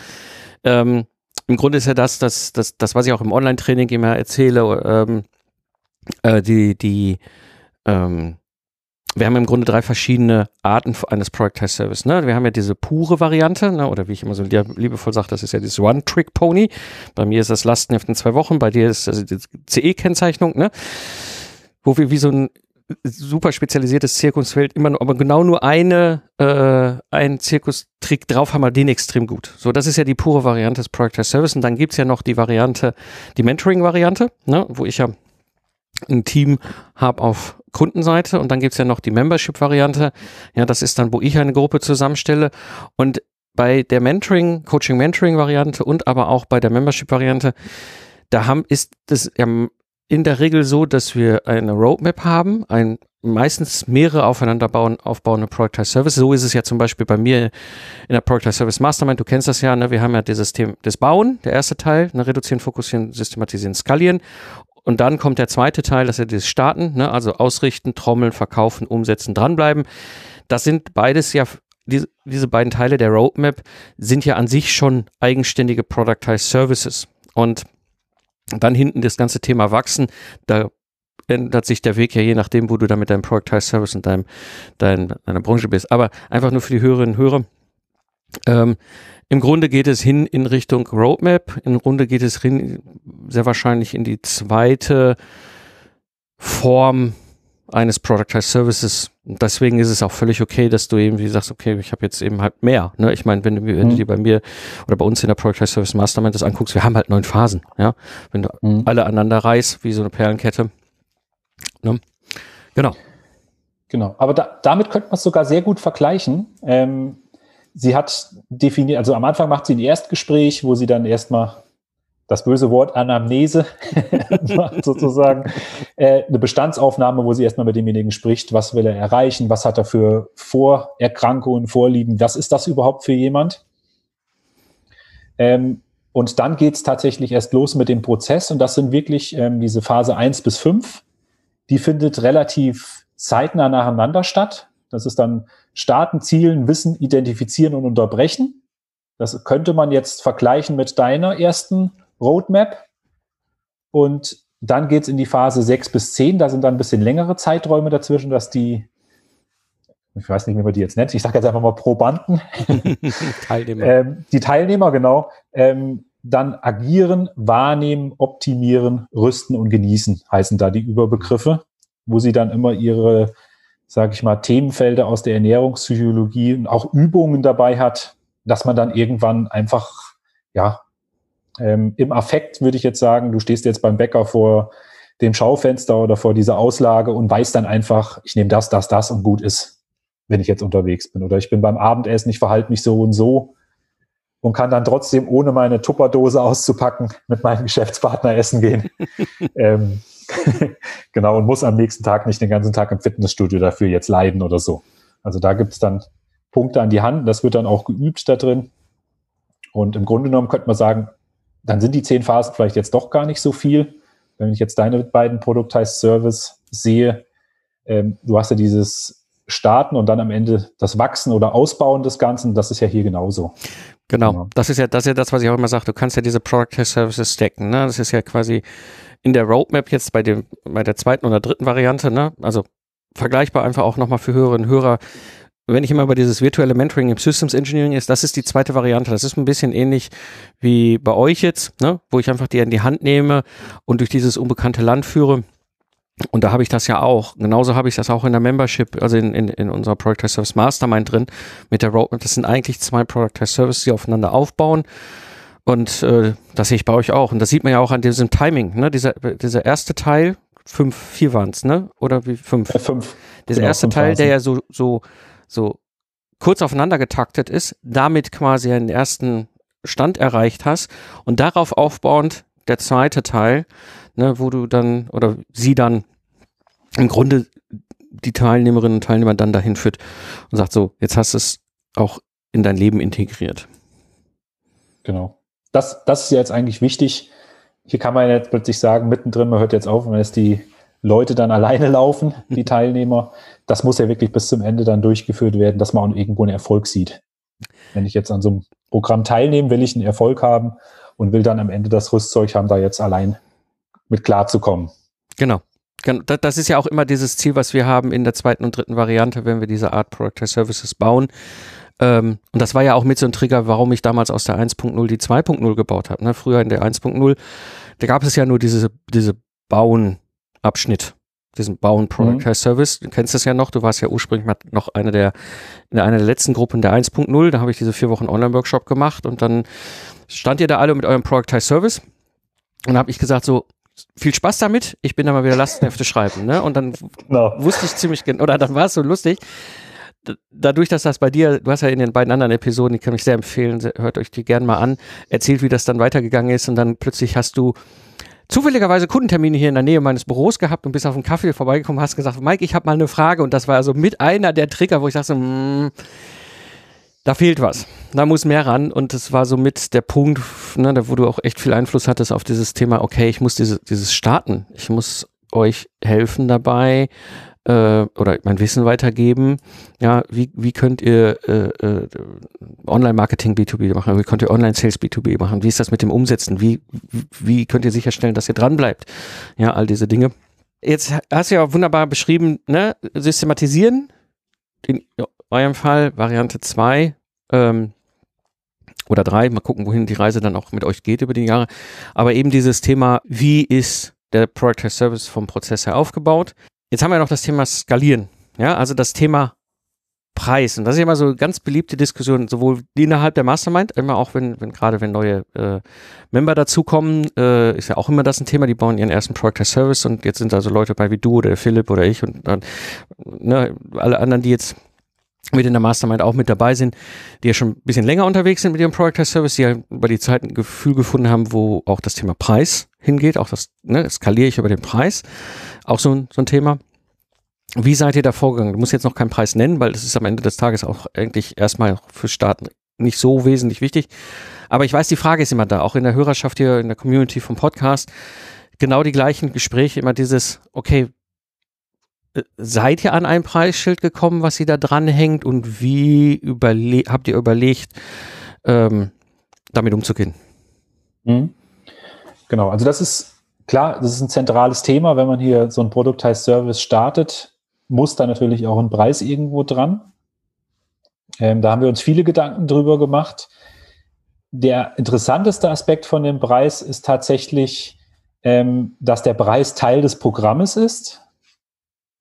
Ähm, Im Grunde ist ja das, das, das, das, was ich auch im Online-Training immer erzähle, ähm, äh, die, die, ähm, wir haben im Grunde drei verschiedene Arten eines Productized Service. Ne? Wir haben ja diese pure Variante, ne? oder wie ich immer so liebevoll sage, das ist ja dieses One-Trick-Pony. Bei mir ist das Lastenheft in zwei Wochen, bei dir ist das die CE-Kennzeichnung, ne? Wo wir wie so ein super spezialisiertes Zirkusfeld immer nur, aber genau nur eine, äh, einen Zirkustrick drauf haben wir den extrem gut. So, das ist ja die pure Variante des Productized Service. Und dann gibt's ja noch die Variante, die Mentoring-Variante, ne? wo ich ja ein Team habe auf Kundenseite und dann gibt's ja noch die Membership-Variante. Ja, das ist dann, wo ich eine Gruppe zusammenstelle. Und bei der Mentoring, Coaching-Mentoring-Variante und aber auch bei der Membership-Variante, da haben, ist das ja in der Regel so, dass wir eine Roadmap haben, ein meistens mehrere aufeinander bauen, aufbauende Productized Service. So ist es ja zum Beispiel bei mir in der Productized Service Mastermind. Du kennst das ja, ne? Wir haben ja dieses Thema, das Bauen, der erste Teil, ne? reduzieren, fokussieren, systematisieren, skalieren. Und dann kommt der zweite Teil, das ist ja das Starten, ne? also ausrichten, trommeln, verkaufen, umsetzen, dranbleiben. Das sind beides ja, diese, diese beiden Teile der Roadmap sind ja an sich schon eigenständige Productized Services. Und dann hinten das ganze Thema Wachsen, da ändert sich der Weg ja je nachdem, wo du da mit deinem Productized Service und deinem, dein, deiner Branche bist. Aber einfach nur für die Hörerinnen und Hörer. Ähm, im Grunde geht es hin in Richtung Roadmap. Im Grunde geht es hin, sehr wahrscheinlich in die zweite Form eines Productized Services. Deswegen ist es auch völlig okay, dass du eben, wie sagst, okay, ich habe jetzt eben halt mehr. Ne? Ich meine, wenn du, wenn mhm. du dir bei mir oder bei uns in der Productized Service Mastermind das anguckst, wir haben halt neun Phasen. Ja, wenn du mhm. alle aneinander reißt, wie so eine Perlenkette. Ne? Genau. Genau. Aber da, damit könnte man es sogar sehr gut vergleichen. Ähm, sie hat definiert, also am Anfang macht sie ein Erstgespräch, wo sie dann erstmal das böse Wort Anamnese <laughs> sozusagen, äh, eine Bestandsaufnahme, wo sie erstmal mit demjenigen spricht, was will er erreichen, was hat er für Vorerkrankungen, Vorlieben, was ist das überhaupt für jemand? Ähm, und dann geht's tatsächlich erst los mit dem Prozess und das sind wirklich ähm, diese Phase eins bis fünf. Die findet relativ zeitnah nacheinander statt. Das ist dann starten, zielen, wissen, identifizieren und unterbrechen. Das könnte man jetzt vergleichen mit deiner ersten Roadmap. Und dann geht's in die Phase 6 bis 10. Da sind dann ein bisschen längere Zeiträume dazwischen, dass die, ich weiß nicht, wie man die jetzt nennt, ich sage jetzt einfach mal Probanden, <laughs> Teilnehmer. Ähm, die Teilnehmer, genau, ähm, dann agieren, wahrnehmen, optimieren, rüsten und genießen, heißen da die Überbegriffe, wo sie dann immer ihre sage ich mal, Themenfelder aus der Ernährungspsychologie und auch Übungen dabei hat, dass man dann irgendwann einfach, ja, ähm, im Affekt würde ich jetzt sagen, du stehst jetzt beim Bäcker vor dem Schaufenster oder vor dieser Auslage und weißt dann einfach, ich nehme das, das, das und gut ist, wenn ich jetzt unterwegs bin. Oder ich bin beim Abendessen, ich verhalte mich so und so und kann dann trotzdem, ohne meine Tupperdose auszupacken, mit meinem Geschäftspartner essen gehen. <laughs> ähm, <laughs> genau, und muss am nächsten Tag nicht den ganzen Tag im Fitnessstudio dafür jetzt leiden oder so. Also da gibt es dann Punkte an die Hand, das wird dann auch geübt da drin. Und im Grunde genommen könnte man sagen, dann sind die zehn Phasen vielleicht jetzt doch gar nicht so viel. Wenn ich jetzt deine beiden Productized Service sehe, ähm, du hast ja dieses Starten und dann am Ende das Wachsen oder Ausbauen des Ganzen, das ist ja hier genauso. Genau. genau. Das ist ja, das ist ja das, was ich auch immer sage. Du kannst ja diese Productized Services stacken. Ne? Das ist ja quasi in der Roadmap jetzt bei dem, bei der zweiten oder dritten Variante, ne? Also vergleichbar einfach auch nochmal für Hörerinnen und Hörer. Wenn ich immer über dieses virtuelle Mentoring im Systems Engineering ist, das ist die zweite Variante. Das ist ein bisschen ähnlich wie bei euch jetzt, ne? wo ich einfach die in die Hand nehme und durch dieses unbekannte Land führe. Und da habe ich das ja auch. Genauso habe ich das auch in der Membership, also in, in, in unserer Product Service Mastermind drin mit der Roadmap. Das sind eigentlich zwei Product Services, die aufeinander aufbauen. Und äh, das sehe ich bei euch auch. Und das sieht man ja auch an diesem Timing. Ne? Dieser, dieser erste Teil, fünf, vier waren es, ne? Oder wie fünf? Äh, fünf. Dieser genau, erste Teil, der ja so, so, so kurz aufeinander getaktet ist, damit quasi einen ersten Stand erreicht hast und darauf aufbauend der zweite Teil, ne, wo du dann oder sie dann im Grunde die Teilnehmerinnen und Teilnehmer dann dahin führt und sagt so, jetzt hast du es auch in dein Leben integriert. Genau das, das ist jetzt eigentlich wichtig. Hier kann man jetzt plötzlich sagen, mittendrin, man hört jetzt auf, wenn jetzt die Leute dann alleine laufen, die <laughs> Teilnehmer. Das muss ja wirklich bis zum Ende dann durchgeführt werden, dass man auch irgendwo einen Erfolg sieht. Wenn ich jetzt an so einem Programm teilnehme, will ich einen Erfolg haben und will dann am Ende das Rüstzeug haben, da jetzt allein mit klarzukommen. Genau. Das ist ja auch immer dieses Ziel, was wir haben in der zweiten und dritten Variante, wenn wir diese Art Product Services bauen. Ähm, und das war ja auch mit so ein Trigger, warum ich damals aus der 1.0 die 2.0 gebaut habe. Ne? Früher in der 1.0, da gab es ja nur diese, diese Bauen-Abschnitt diesen Bauen Product mhm. Service. Du kennst das ja noch, du warst ja ursprünglich mal noch eine der, in einer der letzten Gruppen der 1.0, da habe ich diese vier Wochen Online-Workshop gemacht und dann stand ihr da alle mit eurem Product Service und habe ich gesagt so, viel Spaß damit, ich bin da mal wieder Lastenhefte schreiben, ne? Und dann no. wusste ich ziemlich genau, oder dann war es so lustig, dadurch, dass das bei dir, du hast ja in den beiden anderen Episoden, die kann ich sehr empfehlen, hört euch die gerne mal an, erzählt, wie das dann weitergegangen ist und dann plötzlich hast du zufälligerweise Kundentermine hier in der Nähe meines Büros gehabt und bist auf einen Kaffee vorbeigekommen, hast gesagt, Mike, ich habe mal eine Frage und das war also mit einer der Trigger, wo ich dachte, mm, da fehlt was. Da muss mehr ran und das war so mit der Punkt, ne, wo du auch echt viel Einfluss hattest auf dieses Thema, okay, ich muss diese, dieses starten. Ich muss euch helfen dabei, äh, oder mein Wissen weitergeben. Ja, wie, wie könnt ihr äh, äh, Online-Marketing B2B machen? Wie könnt ihr Online-Sales B2B machen? Wie ist das mit dem Umsetzen? Wie, wie könnt ihr sicherstellen, dass ihr dran bleibt? Ja, all diese Dinge. Jetzt hast du ja wunderbar beschrieben, ne? systematisieren, in eurem Fall Variante 2 ähm, oder 3, mal gucken, wohin die Reise dann auch mit euch geht über die Jahre. Aber eben dieses Thema, wie ist der Product Service vom Prozess her aufgebaut? Jetzt haben wir noch das Thema Skalieren. Ja, also das Thema Preis. Und das ist immer so eine ganz beliebte Diskussion, sowohl innerhalb der Mastermind, immer auch wenn, wenn gerade wenn neue äh, Member dazukommen, äh, ist ja auch immer das ein Thema, die bauen ihren ersten Product as Service und jetzt sind also Leute bei wie du oder Philipp oder ich und dann ne, alle anderen, die jetzt mit in der Mastermind auch mit dabei sind, die ja schon ein bisschen länger unterwegs sind mit ihrem Product as Service, die ja über die Zeit ein Gefühl gefunden haben, wo auch das Thema Preis hingeht, auch das, ne, skaliere ich über den Preis. Auch so ein, so ein Thema. Wie seid ihr da vorgegangen? Du musst jetzt noch keinen Preis nennen, weil das ist am Ende des Tages auch eigentlich erstmal für Staaten nicht so wesentlich wichtig. Aber ich weiß, die Frage ist immer da, auch in der Hörerschaft hier, in der Community vom Podcast. Genau die gleichen Gespräche, immer dieses, okay, seid ihr an ein Preisschild gekommen, was sie da dranhängt und wie habt ihr überlegt, ähm, damit umzugehen? Mhm. Genau, also das ist klar, das ist ein zentrales Thema. Wenn man hier so ein Produktized Service startet, muss da natürlich auch ein Preis irgendwo dran. Ähm, da haben wir uns viele Gedanken drüber gemacht. Der interessanteste Aspekt von dem Preis ist tatsächlich, ähm, dass der Preis Teil des Programmes ist,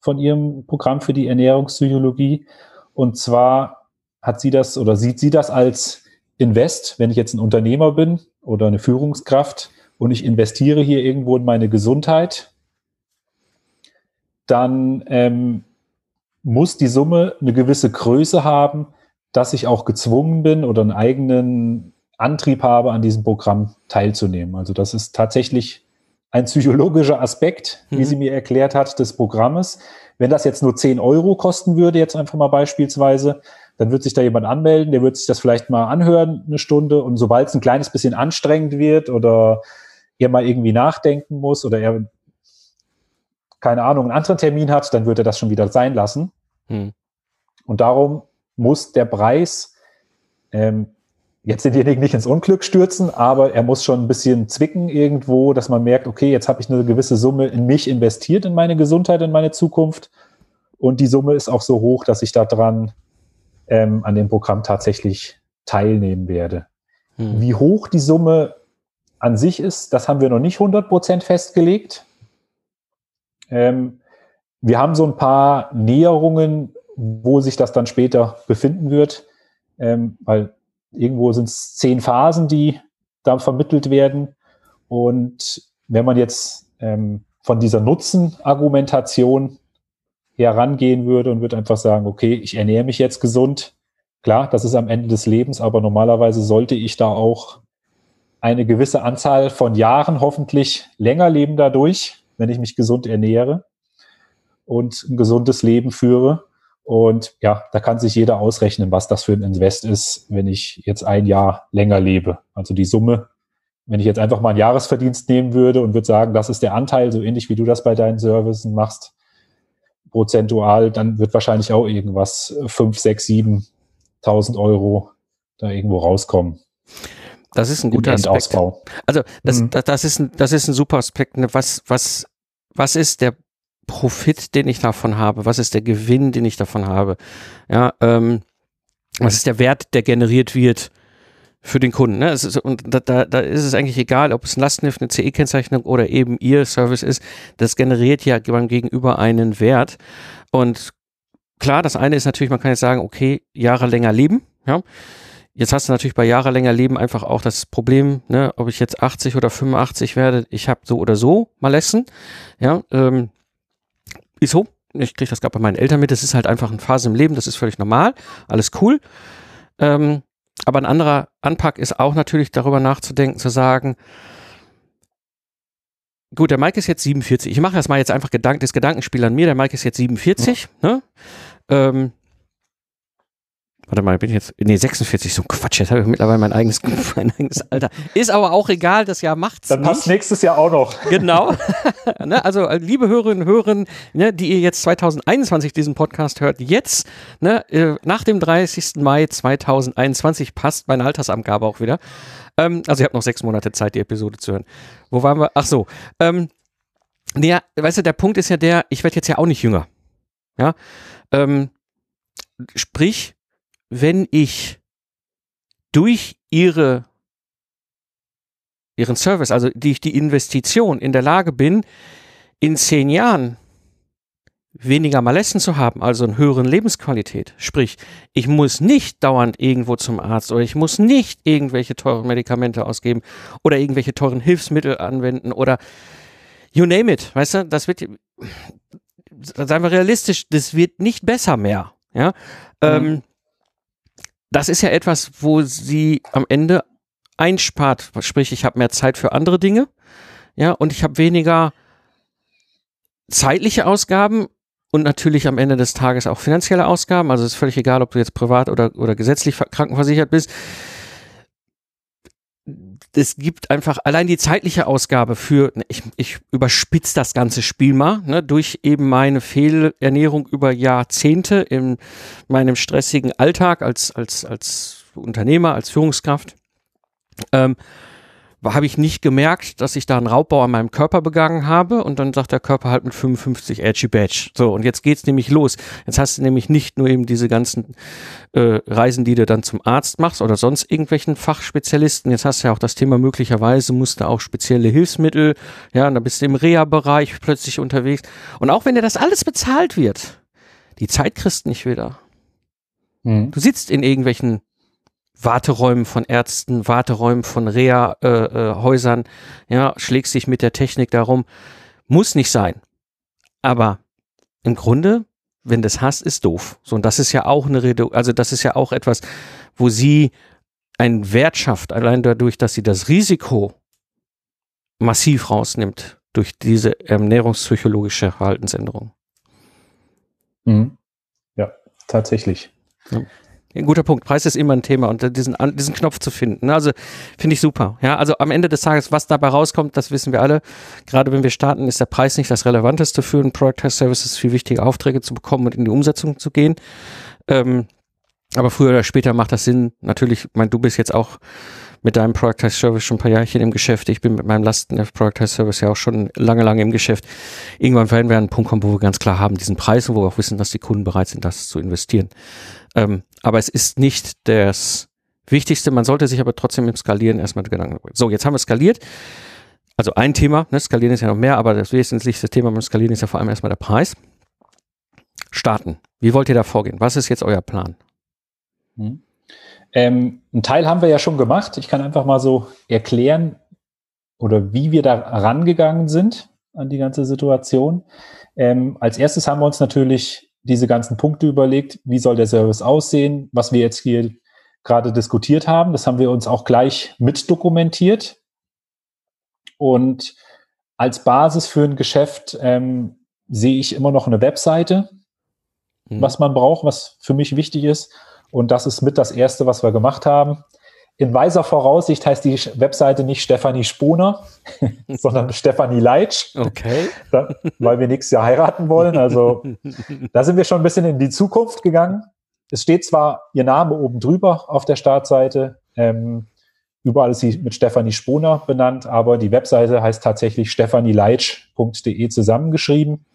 von Ihrem Programm für die Ernährungspsychologie. Und zwar hat sie das oder sieht sie das als Invest, wenn ich jetzt ein Unternehmer bin oder eine Führungskraft, und ich investiere hier irgendwo in meine Gesundheit, dann ähm, muss die Summe eine gewisse Größe haben, dass ich auch gezwungen bin oder einen eigenen Antrieb habe, an diesem Programm teilzunehmen. Also das ist tatsächlich ein psychologischer Aspekt, wie mhm. sie mir erklärt hat, des Programmes. Wenn das jetzt nur 10 Euro kosten würde, jetzt einfach mal beispielsweise, dann wird sich da jemand anmelden, der wird sich das vielleicht mal anhören, eine Stunde. Und sobald es ein kleines bisschen anstrengend wird oder er mal irgendwie nachdenken muss oder er, keine Ahnung, einen anderen Termin hat, dann wird er das schon wieder sein lassen. Hm. Und darum muss der Preis ähm, jetzt denjenigen nicht ins Unglück stürzen, aber er muss schon ein bisschen zwicken irgendwo, dass man merkt, okay, jetzt habe ich eine gewisse Summe in mich investiert, in meine Gesundheit, in meine Zukunft. Und die Summe ist auch so hoch, dass ich daran ähm, an dem Programm tatsächlich teilnehmen werde. Hm. Wie hoch die Summe an sich ist, das haben wir noch nicht 100% festgelegt. Ähm, wir haben so ein paar Näherungen, wo sich das dann später befinden wird, ähm, weil irgendwo sind es zehn Phasen, die da vermittelt werden. Und wenn man jetzt ähm, von dieser Nutzen-Argumentation herangehen würde und würde einfach sagen, okay, ich ernähre mich jetzt gesund, klar, das ist am Ende des Lebens, aber normalerweise sollte ich da auch eine gewisse Anzahl von Jahren hoffentlich länger leben dadurch, wenn ich mich gesund ernähre und ein gesundes Leben führe. Und ja, da kann sich jeder ausrechnen, was das für ein Invest ist, wenn ich jetzt ein Jahr länger lebe. Also die Summe, wenn ich jetzt einfach mal einen Jahresverdienst nehmen würde und würde sagen, das ist der Anteil, so ähnlich wie du das bei deinen Services machst, prozentual, dann wird wahrscheinlich auch irgendwas fünf, sechs, siebentausend Euro da irgendwo rauskommen. Das ist ein guter Aspekt. Also das, mhm. das, das, ist ein, das ist ein super Aspekt. Ne? Was, was, was ist der Profit, den ich davon habe? Was ist der Gewinn, den ich davon habe? Ja, ähm, was ist der Wert, der generiert wird für den Kunden? Ne? Ist, und da, da, da ist es eigentlich egal, ob es ein Lastneft, eine CE-Kennzeichnung oder eben Ihr Service ist. Das generiert ja beim Gegenüber einen Wert. Und klar, das eine ist natürlich, man kann jetzt sagen, okay, Jahre länger leben. Ja. Jetzt hast du natürlich bei Jahre länger Leben einfach auch das Problem, ne, ob ich jetzt 80 oder 85 werde, ich habe so oder so Malessen. Ja, ähm, ist so. Ich kriege das gerade bei meinen Eltern mit. Das ist halt einfach eine Phase im Leben, das ist völlig normal, alles cool. Ähm, aber ein anderer Anpack ist auch natürlich darüber nachzudenken, zu sagen, gut, der Mike ist jetzt 47. Ich mache erstmal jetzt einfach Gedank das Gedankenspiel an mir. Der Mike ist jetzt 47. Ja. Ne? Ähm, Warte mal, bin ich jetzt. Nee, 46, so Quatsch. Jetzt habe ich mittlerweile mein eigenes, <laughs> mein eigenes Alter. Ist aber auch egal, das Jahr macht's. Dann passt nicht. nächstes Jahr auch noch. Genau. <laughs> <laughs> ne, also, äh, liebe Hörerinnen und Hörer, ne, die ihr jetzt 2021 diesen Podcast hört, jetzt, ne, äh, nach dem 30. Mai 2021 passt meine Altersangabe auch wieder. Ähm, also, ihr habt noch sechs Monate Zeit, die Episode zu hören. Wo waren wir? Ach so. Ähm, naja, weißt du, der Punkt ist ja der, ich werde jetzt ja auch nicht jünger. Ja. Ähm, sprich, wenn ich durch ihre ihren Service, also durch die Investition in der Lage bin, in zehn Jahren weniger Malessen zu haben, also eine höhere Lebensqualität. Sprich, ich muss nicht dauernd irgendwo zum Arzt oder ich muss nicht irgendwelche teuren Medikamente ausgeben oder irgendwelche teuren Hilfsmittel anwenden oder you name it. Weißt du, das wird, seien wir realistisch, das wird nicht besser mehr. Ja, mhm. ähm, das ist ja etwas, wo sie am Ende einspart. Sprich, ich habe mehr Zeit für andere Dinge. Ja, und ich habe weniger zeitliche Ausgaben und natürlich am Ende des Tages auch finanzielle Ausgaben. Also es ist völlig egal, ob du jetzt privat oder, oder gesetzlich krankenversichert bist es gibt einfach allein die zeitliche Ausgabe für, ne, ich, ich überspitze das ganze Spiel mal, ne, durch eben meine Fehlernährung über Jahrzehnte in meinem stressigen Alltag als, als, als Unternehmer, als Führungskraft. Ähm, habe ich nicht gemerkt, dass ich da einen Raubbau an meinem Körper begangen habe und dann sagt der Körper halt mit 55 Edgy Badge. So, und jetzt geht's nämlich los. Jetzt hast du nämlich nicht nur eben diese ganzen äh, Reisen, die du dann zum Arzt machst oder sonst irgendwelchen Fachspezialisten. Jetzt hast du ja auch das Thema möglicherweise musst du auch spezielle Hilfsmittel, ja, und dann bist du im Reha-Bereich plötzlich unterwegs. Und auch wenn dir das alles bezahlt wird, die Zeit kriegst nicht wieder. Mhm. Du sitzt in irgendwelchen Warteräumen von Ärzten, Warteräumen von Reha-Häusern, äh, äh, ja, schlägst dich mit der Technik darum. Muss nicht sein. Aber im Grunde, wenn das hast, ist doof. So, und das ist ja auch eine Rede, also das ist ja auch etwas, wo sie einen Wert schafft, allein dadurch, dass sie das Risiko massiv rausnimmt durch diese ernährungspsychologische Verhaltensänderung. Mhm. Ja, tatsächlich. Ja. Ein guter Punkt. Preis ist immer ein Thema und diesen, diesen Knopf zu finden. Ne? Also finde ich super. Ja, also am Ende des Tages, was dabei rauskommt, das wissen wir alle. Gerade wenn wir starten, ist der Preis nicht das Relevanteste für einen Product Test Service. Es ist viel wichtiger, Aufträge zu bekommen und in die Umsetzung zu gehen. Ähm, aber früher oder später macht das Sinn. Natürlich, ich meine, du bist jetzt auch mit deinem Productize Service schon ein paar Jahrchen im Geschäft. Ich bin mit meinem Lasten Productize Service ja auch schon lange, lange im Geschäft. Irgendwann werden wir an einen Punkt kommen, wo wir ganz klar haben, diesen Preis und wo wir auch wissen, dass die Kunden bereit sind, das zu investieren. Ähm, aber es ist nicht das Wichtigste. Man sollte sich aber trotzdem im Skalieren erstmal Gedanken machen. So, jetzt haben wir skaliert. Also ein Thema, ne, skalieren ist ja noch mehr, aber das wesentlichste Thema beim Skalieren ist ja vor allem erstmal der Preis. Starten. Wie wollt ihr da vorgehen? Was ist jetzt euer Plan? Hm. Ähm, ein Teil haben wir ja schon gemacht. Ich kann einfach mal so erklären oder wie wir da rangegangen sind an die ganze Situation. Ähm, als erstes haben wir uns natürlich diese ganzen Punkte überlegt, wie soll der Service aussehen, was wir jetzt hier gerade diskutiert haben. Das haben wir uns auch gleich mit dokumentiert. Und als Basis für ein Geschäft ähm, sehe ich immer noch eine Webseite, mhm. was man braucht, was für mich wichtig ist. Und das ist mit das Erste, was wir gemacht haben. In weiser Voraussicht heißt die Webseite nicht Stefanie Sponer, <laughs> sondern Stefanie Leitsch. Okay. Weil wir nächstes Jahr heiraten wollen. Also <laughs> da sind wir schon ein bisschen in die Zukunft gegangen. Es steht zwar ihr Name oben drüber auf der Startseite. Ähm, überall ist sie mit Stefanie Sponer benannt, aber die Webseite heißt tatsächlich stefanieleitsch.de zusammengeschrieben.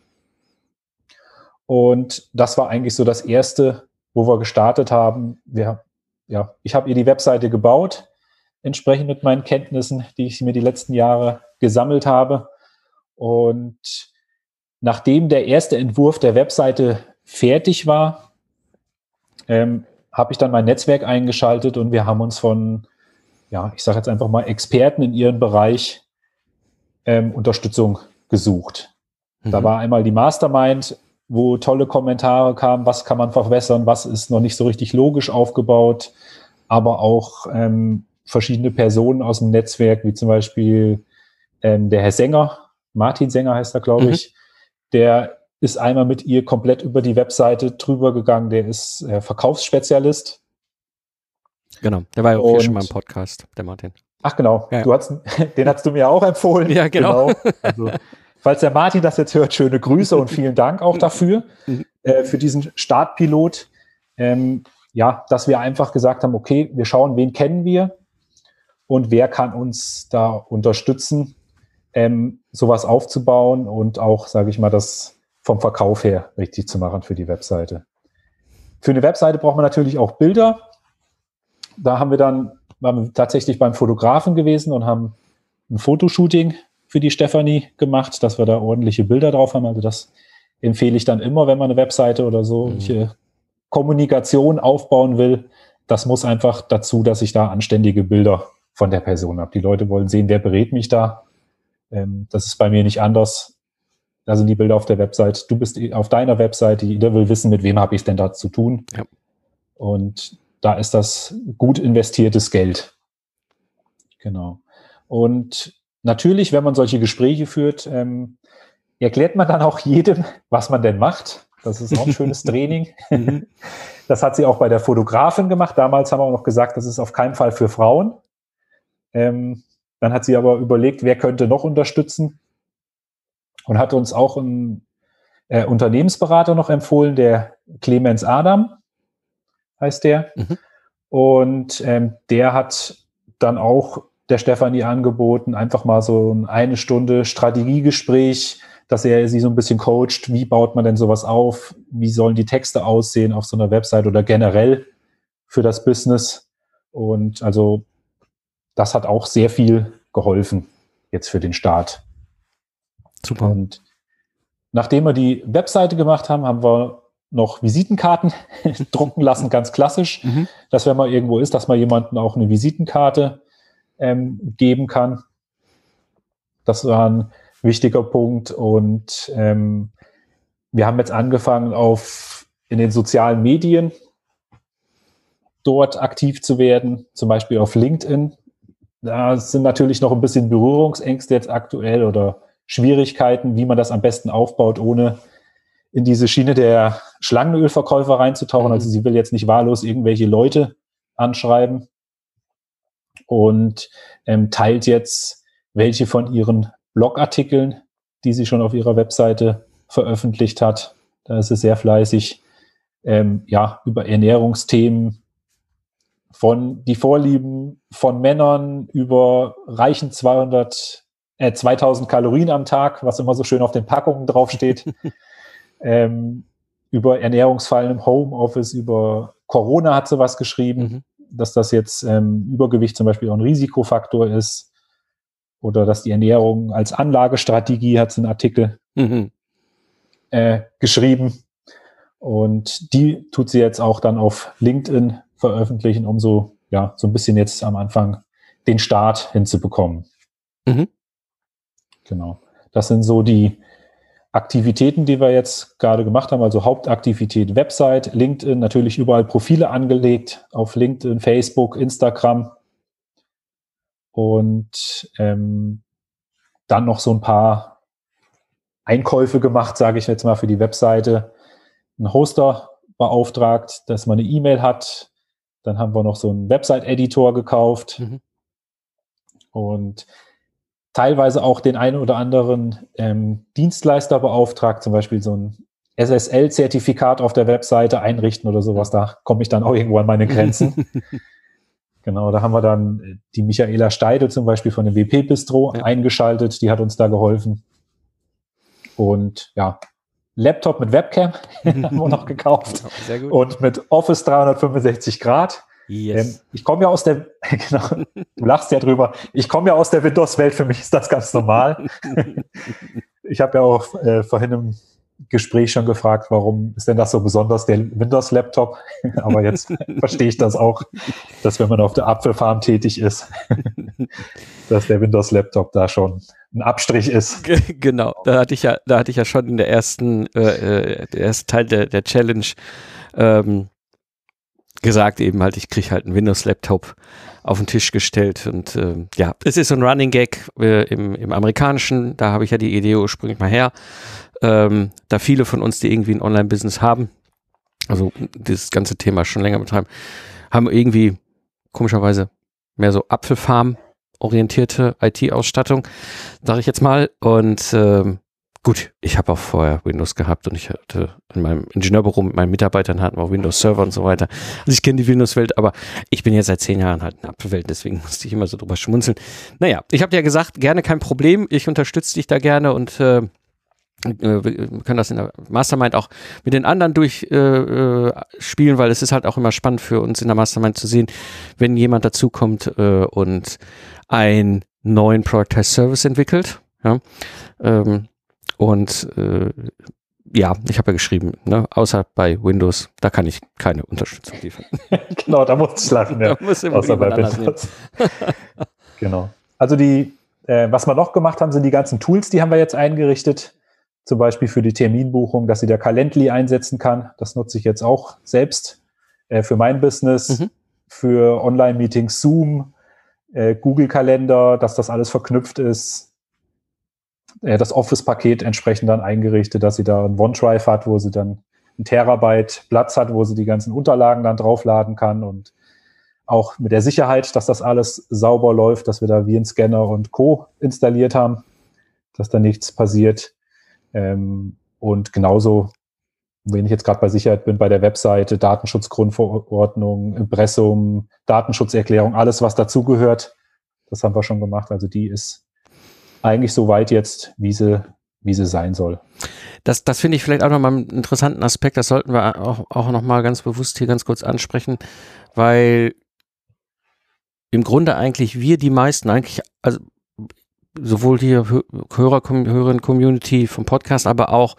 Und das war eigentlich so das erste, wo wir gestartet haben. Wir, ja, ich habe ihr die Webseite gebaut, entsprechend mit meinen Kenntnissen, die ich mir die letzten Jahre gesammelt habe. Und nachdem der erste Entwurf der Webseite fertig war, ähm, habe ich dann mein Netzwerk eingeschaltet und wir haben uns von, ja, ich sage jetzt einfach mal Experten in ihrem Bereich ähm, Unterstützung gesucht. Mhm. Da war einmal die Mastermind, wo tolle Kommentare kamen, was kann man verbessern, was ist noch nicht so richtig logisch aufgebaut, aber auch ähm, verschiedene Personen aus dem Netzwerk, wie zum Beispiel ähm, der Herr Sänger, Martin Sänger heißt er, glaube mhm. ich, der ist einmal mit ihr komplett über die Webseite drüber gegangen, der ist äh, Verkaufsspezialist. Genau, der war ja auch hier schon mal im Podcast, der Martin. Ach genau, ja. du hast, <laughs> den hast du mir auch empfohlen. Ja, genau. genau. Also, <laughs> falls der Martin das jetzt hört, schöne Grüße und vielen Dank auch dafür, mhm. äh, für diesen Startpilot. Ähm, ja, dass wir einfach gesagt haben, okay, wir schauen, wen kennen wir und wer kann uns da unterstützen, ähm, sowas aufzubauen und auch, sage ich mal, das vom Verkauf her richtig zu machen für die Webseite. Für eine Webseite braucht man natürlich auch Bilder. Da haben wir dann waren wir tatsächlich beim Fotografen gewesen und haben ein Fotoshooting für die Stefanie gemacht, dass wir da ordentliche Bilder drauf haben. Also das empfehle ich dann immer, wenn man eine Webseite oder so mhm. Kommunikation aufbauen will. Das muss einfach dazu, dass ich da anständige Bilder von der Person habe. Die Leute wollen sehen, wer berät mich da. Ähm, das ist bei mir nicht anders. Da sind die Bilder auf der Website. Du bist auf deiner Website. Jeder will wissen, mit wem habe ich denn da zu tun. Ja. Und da ist das gut investiertes Geld. Genau. Und natürlich, wenn man solche Gespräche führt, ähm, erklärt man dann auch jedem, was man denn macht. Das ist auch ein schönes <laughs> Training. Mhm. Das hat sie auch bei der Fotografin gemacht. Damals haben wir auch noch gesagt, das ist auf keinen Fall für Frauen. Ähm, dann hat sie aber überlegt, wer könnte noch unterstützen und hat uns auch einen äh, Unternehmensberater noch empfohlen, der Clemens Adam heißt der. Mhm. Und ähm, der hat dann auch der Stefanie angeboten, einfach mal so eine Stunde Strategiegespräch, dass er sie so ein bisschen coacht. Wie baut man denn sowas auf? Wie sollen die Texte aussehen auf so einer Website oder generell für das Business? Und also das hat auch sehr viel geholfen jetzt für den Start. Super. Und nachdem wir die Webseite gemacht haben, haben wir noch Visitenkarten <laughs> drucken lassen, ganz klassisch, mhm. dass wenn man irgendwo ist, dass man jemanden auch eine Visitenkarte ähm, geben kann. Das war ein wichtiger Punkt und ähm, wir haben jetzt angefangen, auf in den sozialen Medien dort aktiv zu werden, zum Beispiel auf LinkedIn. Da sind natürlich noch ein bisschen Berührungsängste jetzt aktuell oder Schwierigkeiten, wie man das am besten aufbaut, ohne in diese Schiene der Schlangenölverkäufer reinzutauchen. Also mhm. Also sie will jetzt nicht wahllos irgendwelche Leute anschreiben und ähm, teilt jetzt welche von ihren Blogartikeln, die sie schon auf ihrer Webseite veröffentlicht hat. Da ist sie sehr fleißig, ähm, ja, über Ernährungsthemen von die Vorlieben von Männern über reichen 200, äh, 2000 Kalorien am Tag, was immer so schön auf den Packungen draufsteht. <laughs> ähm, über Ernährungsfallen im Homeoffice, über Corona hat sie was geschrieben, mhm. Dass das jetzt ähm, Übergewicht zum Beispiel auch ein Risikofaktor ist oder dass die Ernährung als Anlagestrategie hat sie einen Artikel mhm. äh, geschrieben und die tut sie jetzt auch dann auf LinkedIn veröffentlichen, um so ja so ein bisschen jetzt am Anfang den Start hinzubekommen. Mhm. Genau. Das sind so die Aktivitäten, die wir jetzt gerade gemacht haben, also Hauptaktivität Website, LinkedIn, natürlich überall Profile angelegt auf LinkedIn, Facebook, Instagram und ähm, dann noch so ein paar Einkäufe gemacht, sage ich jetzt mal für die Webseite, einen Hoster beauftragt, dass man eine E-Mail hat. Dann haben wir noch so einen Website-Editor gekauft. Mhm. Und teilweise auch den einen oder anderen ähm, Dienstleister beauftragt, zum Beispiel so ein SSL-Zertifikat auf der Webseite einrichten oder sowas. Da komme ich dann auch irgendwo an meine Grenzen. <laughs> genau, da haben wir dann äh, die Michaela Steidel zum Beispiel von dem WP Bistro ja. eingeschaltet. Die hat uns da geholfen. Und ja, Laptop mit Webcam <laughs> haben wir noch gekauft. Sehr gut. Und mit Office 365 Grad. Yes. Ähm, ich komme ja aus der, <laughs> genau, du lachst ja drüber, ich komme ja aus der Windows-Welt, für mich ist das ganz normal. <laughs> ich habe ja auch äh, vorhin im Gespräch schon gefragt, warum ist denn das so besonders, der Windows-Laptop? <laughs> Aber jetzt verstehe ich das auch, dass wenn man auf der Apfelfarm tätig ist, dass der Windows-Laptop da schon ein Abstrich ist. Genau, da hatte ich ja, da hatte ich ja schon in der ersten, äh, äh, der erste Teil der, der Challenge ähm, gesagt eben halt, ich kriege halt einen Windows-Laptop auf den Tisch gestellt und äh, ja, es ist so ein Running Gag äh, im, im Amerikanischen, da habe ich ja die Idee ursprünglich mal her, ähm, da viele von uns, die irgendwie ein Online-Business haben, also dieses ganze Thema schon länger betreiben, haben irgendwie komischerweise mehr so Apfelfarm orientierte IT-Ausstattung, sage ich jetzt mal. Und ähm, gut, ich habe auch vorher Windows gehabt und ich hatte in meinem Ingenieurbüro mit meinen Mitarbeitern hatten wir auch Windows Server und so weiter. Also ich kenne die Windows-Welt, aber ich bin jetzt seit zehn Jahren halt eine Apfelwelt, deswegen musste ich immer so drüber schmunzeln. Naja, ich habe ja gesagt, gerne kein Problem, ich unterstütze dich da gerne und äh, wir können das in der Mastermind auch mit den anderen durchspielen, äh, äh weil es ist halt auch immer spannend für uns in der Mastermind zu sehen, wenn jemand dazukommt äh, und einen neuen Productized Service entwickelt. Ja? Ähm, und äh, ja, ich habe ja geschrieben, ne, außer bei Windows, da kann ich keine Unterstützung liefern. <laughs> genau, da muss ich lachen, ja. Außer bei Windows. <laughs> genau. Also die, äh, was wir noch gemacht haben, sind die ganzen Tools, die haben wir jetzt eingerichtet zum Beispiel für die Terminbuchung, dass sie der Calendly einsetzen kann. Das nutze ich jetzt auch selbst äh, für mein Business, mhm. für Online-Meetings, Zoom, äh, Google-Kalender, dass das alles verknüpft ist. Äh, das Office-Paket entsprechend dann eingerichtet, dass sie da ein OneDrive hat, wo sie dann ein Terabyte Platz hat, wo sie die ganzen Unterlagen dann draufladen kann und auch mit der Sicherheit, dass das alles sauber läuft, dass wir da Virenscanner und Co. installiert haben, dass da nichts passiert. Ähm, und genauso, wenn ich jetzt gerade bei Sicherheit bin, bei der Webseite, Datenschutzgrundverordnung, Impressum, Datenschutzerklärung, alles, was dazugehört, das haben wir schon gemacht. Also die ist eigentlich so weit jetzt, wie sie, wie sie sein soll. Das, das finde ich vielleicht auch nochmal einen interessanten Aspekt, das sollten wir auch, auch nochmal ganz bewusst hier ganz kurz ansprechen, weil im Grunde eigentlich wir die meisten, eigentlich, also sowohl die Hörer, Hörerin Community vom Podcast, aber auch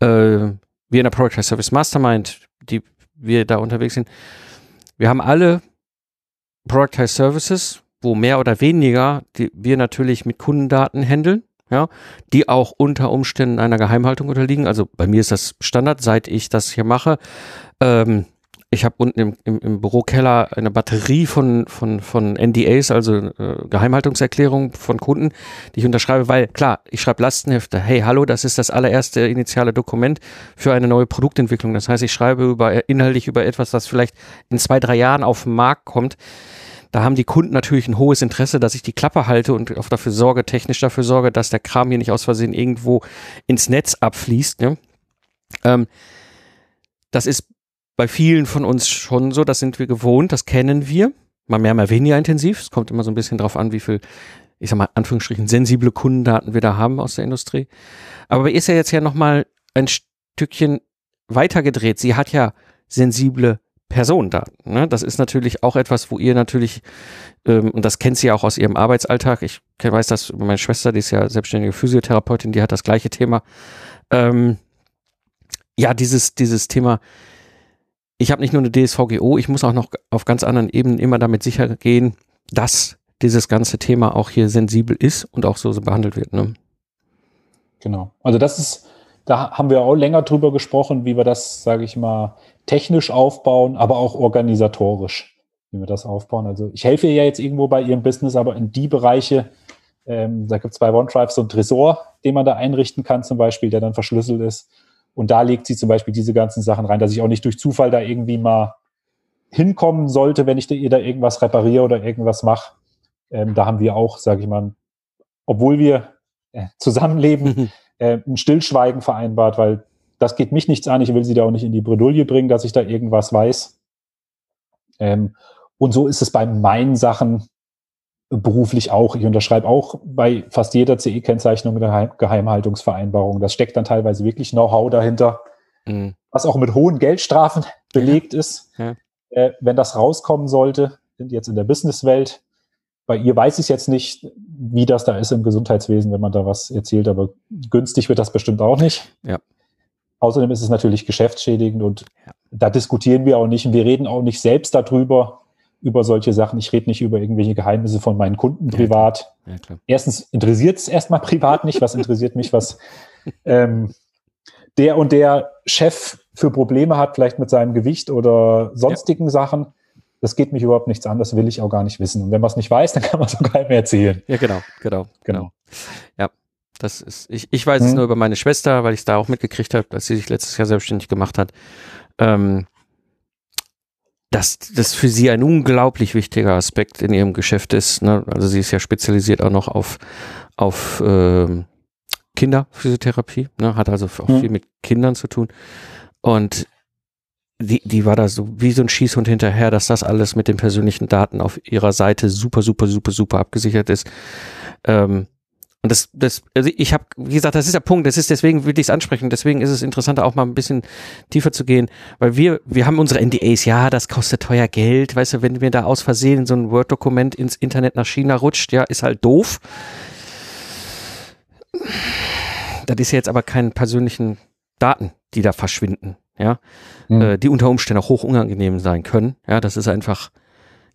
äh, wir in der Product Service Mastermind, die wir da unterwegs sind. Wir haben alle Product Services, wo mehr oder weniger die wir natürlich mit Kundendaten handeln, ja, die auch unter Umständen einer Geheimhaltung unterliegen. Also bei mir ist das Standard, seit ich das hier mache. Ähm, ich habe unten im, im, im, Bürokeller eine Batterie von, von, von NDAs, also äh, Geheimhaltungserklärungen von Kunden, die ich unterschreibe, weil klar, ich schreibe Lastenhefte. Hey, hallo, das ist das allererste initiale Dokument für eine neue Produktentwicklung. Das heißt, ich schreibe über, inhaltlich über etwas, das vielleicht in zwei, drei Jahren auf den Markt kommt. Da haben die Kunden natürlich ein hohes Interesse, dass ich die Klappe halte und auch dafür sorge, technisch dafür sorge, dass der Kram hier nicht aus Versehen irgendwo ins Netz abfließt. Ne? Ähm, das ist bei vielen von uns schon so, das sind wir gewohnt, das kennen wir. Mal mehr, mal weniger intensiv. Es kommt immer so ein bisschen drauf an, wie viel, ich sag mal, Anführungsstrichen, sensible Kundendaten wir da haben aus der Industrie. Aber ist ja jetzt ja nochmal ein Stückchen weitergedreht. Sie hat ja sensible Personendaten. Ne? Das ist natürlich auch etwas, wo ihr natürlich, ähm, und das kennt sie ja auch aus ihrem Arbeitsalltag, ich weiß das über meine Schwester, die ist ja selbstständige Physiotherapeutin, die hat das gleiche Thema. Ähm, ja, dieses, dieses Thema, ich habe nicht nur eine DSVGO, ich muss auch noch auf ganz anderen Ebenen immer damit sicher gehen, dass dieses ganze Thema auch hier sensibel ist und auch so, so behandelt wird. Ne? Genau. Also das ist, da haben wir auch länger drüber gesprochen, wie wir das, sage ich mal, technisch aufbauen, aber auch organisatorisch, wie wir das aufbauen. Also ich helfe ihr ja jetzt irgendwo bei ihrem Business, aber in die Bereiche, ähm, da gibt es bei OneDrive so einen Tresor, den man da einrichten kann, zum Beispiel, der dann verschlüsselt ist. Und da legt sie zum Beispiel diese ganzen Sachen rein, dass ich auch nicht durch Zufall da irgendwie mal hinkommen sollte, wenn ich ihr da irgendwas repariere oder irgendwas mache. Ähm, da haben wir auch, sage ich mal, obwohl wir äh, zusammenleben, <laughs> äh, ein Stillschweigen vereinbart, weil das geht mich nichts an. Ich will sie da auch nicht in die Bredouille bringen, dass ich da irgendwas weiß. Ähm, und so ist es bei meinen Sachen beruflich auch. Ich unterschreibe auch bei fast jeder CE-Kennzeichnung eine Geheimhaltungsvereinbarung. Das steckt dann teilweise wirklich Know-how dahinter, mhm. was auch mit hohen Geldstrafen <laughs> belegt ist. Ja. Äh, wenn das rauskommen sollte, jetzt in der Businesswelt, bei ihr weiß ich jetzt nicht, wie das da ist im Gesundheitswesen, wenn man da was erzählt, aber günstig wird das bestimmt auch nicht. Ja. Außerdem ist es natürlich geschäftsschädigend und ja. da diskutieren wir auch nicht und wir reden auch nicht selbst darüber, über solche Sachen. Ich rede nicht über irgendwelche Geheimnisse von meinen Kunden privat. Ja, klar. Erstens interessiert es erstmal privat nicht. Was interessiert mich, was <laughs> ähm, der und der Chef für Probleme hat, vielleicht mit seinem Gewicht oder sonstigen ja. Sachen. Das geht mich überhaupt nichts an, das will ich auch gar nicht wissen. Und wenn man es nicht weiß, dann kann man es auch keinem erzählen. Ja, genau, genau, genau. Ja, das ist, ich, ich weiß hm. es nur über meine Schwester, weil ich es da auch mitgekriegt habe, dass sie sich letztes Jahr selbstständig gemacht hat. Ähm, dass das für sie ein unglaublich wichtiger Aspekt in ihrem Geschäft ist. Ne? Also sie ist ja spezialisiert auch noch auf, auf äh, Kinderphysiotherapie, ne? hat also auch hm. viel mit Kindern zu tun. Und die, die war da so wie so ein Schießhund hinterher, dass das alles mit den persönlichen Daten auf ihrer Seite super, super, super, super abgesichert ist. Ähm, und das, das, also ich habe, wie gesagt, das ist der Punkt. Das ist deswegen will ich es ansprechen. Deswegen ist es interessanter, auch mal ein bisschen tiefer zu gehen, weil wir, wir haben unsere NDAs. Ja, das kostet teuer Geld. Weißt du, wenn mir da aus Versehen so ein Word-Dokument ins Internet nach China rutscht, ja, ist halt doof. Das ist ja jetzt aber keine persönlichen Daten, die da verschwinden ja, mhm. äh, die unter Umständen auch hoch unangenehm sein können. Ja, das ist einfach,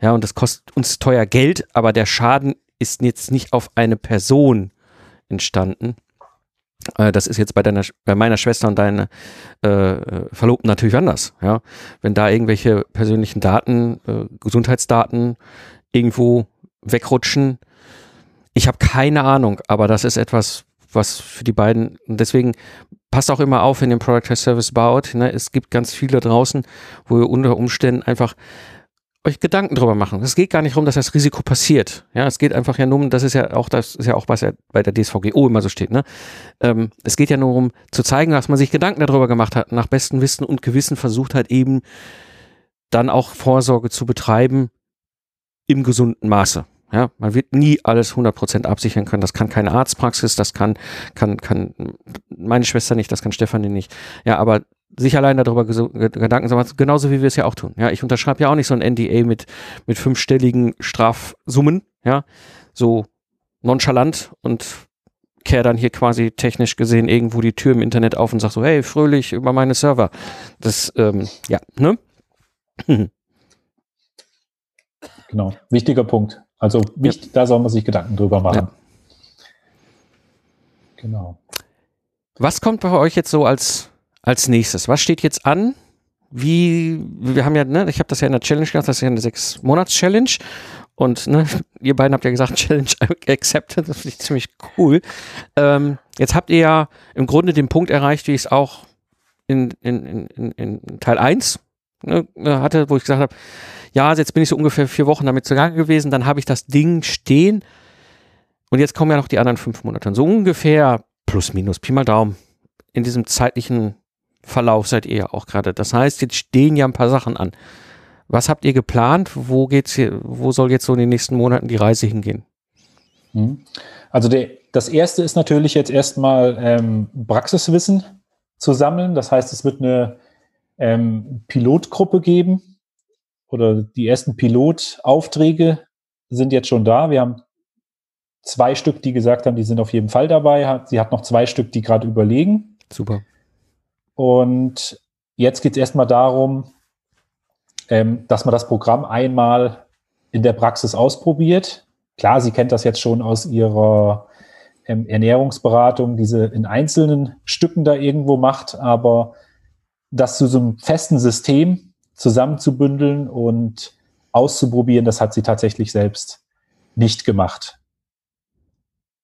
ja, und das kostet uns teuer Geld, aber der Schaden ist jetzt nicht auf eine Person entstanden. Äh, das ist jetzt bei deiner, bei meiner Schwester und deiner äh, Verlobten natürlich anders. Ja, wenn da irgendwelche persönlichen Daten, äh, Gesundheitsdaten irgendwo wegrutschen, ich habe keine Ahnung, aber das ist etwas, was für die beiden, und deswegen passt auch immer auf, wenn ihr Product as Service baut. Ne? Es gibt ganz viele draußen, wo ihr unter Umständen einfach euch Gedanken drüber machen. Es geht gar nicht darum, dass das Risiko passiert. Ja, es geht einfach ja nur um, das ist ja auch, das ist ja auch, was ja bei der DSVGO immer so steht, ne? Ähm, es geht ja nur um zu zeigen, dass man sich Gedanken darüber gemacht hat, nach bestem Wissen und Gewissen versucht hat, eben dann auch Vorsorge zu betreiben im gesunden Maße. Ja, man wird nie alles 100% absichern können. Das kann keine Arztpraxis, das kann, kann, kann meine Schwester nicht, das kann Stefanie nicht. Ja, aber sich allein darüber Gedanken zu machen, genauso wie wir es ja auch tun. Ja, ich unterschreibe ja auch nicht so ein NDA mit, mit fünfstelligen Strafsummen, ja, so nonchalant und kehre dann hier quasi technisch gesehen irgendwo die Tür im Internet auf und sag so, hey, fröhlich über meine Server. Das, ähm, ja, ne? <clears throat> Genau, wichtiger Punkt. Also wichtig, ja. da soll man sich Gedanken drüber machen. Ja. Genau. Was kommt bei euch jetzt so als, als nächstes? Was steht jetzt an? Wie, wir haben ja, ne, ich habe das ja in der Challenge gemacht, das ist ja eine Sechs-Monats-Challenge. Und ne, <laughs> ihr beiden habt ja gesagt, <laughs> Challenge accepted, das finde ich ziemlich cool. Ähm, jetzt habt ihr ja im Grunde den Punkt erreicht, wie ich es auch in, in, in, in Teil 1 ne, hatte, wo ich gesagt habe, ja, jetzt bin ich so ungefähr vier Wochen damit zugange gewesen, dann habe ich das Ding stehen und jetzt kommen ja noch die anderen fünf Monate. Und so ungefähr plus minus, Pi mal Daumen, in diesem zeitlichen Verlauf seid ihr ja auch gerade. Das heißt, jetzt stehen ja ein paar Sachen an. Was habt ihr geplant? Wo geht's hier, wo soll jetzt so in den nächsten Monaten die Reise hingehen? Mhm. Also der, das erste ist natürlich jetzt erstmal ähm, Praxiswissen zu sammeln. Das heißt, es wird eine ähm, Pilotgruppe geben, oder die ersten Pilotaufträge sind jetzt schon da. Wir haben zwei Stück, die gesagt haben, die sind auf jeden Fall dabei. Sie hat noch zwei Stück, die gerade überlegen. Super. Und jetzt geht es erstmal darum, ähm, dass man das Programm einmal in der Praxis ausprobiert. Klar, sie kennt das jetzt schon aus ihrer ähm, Ernährungsberatung, diese in einzelnen Stücken da irgendwo macht, aber das zu so einem festen System zusammenzubündeln und auszuprobieren, das hat sie tatsächlich selbst nicht gemacht.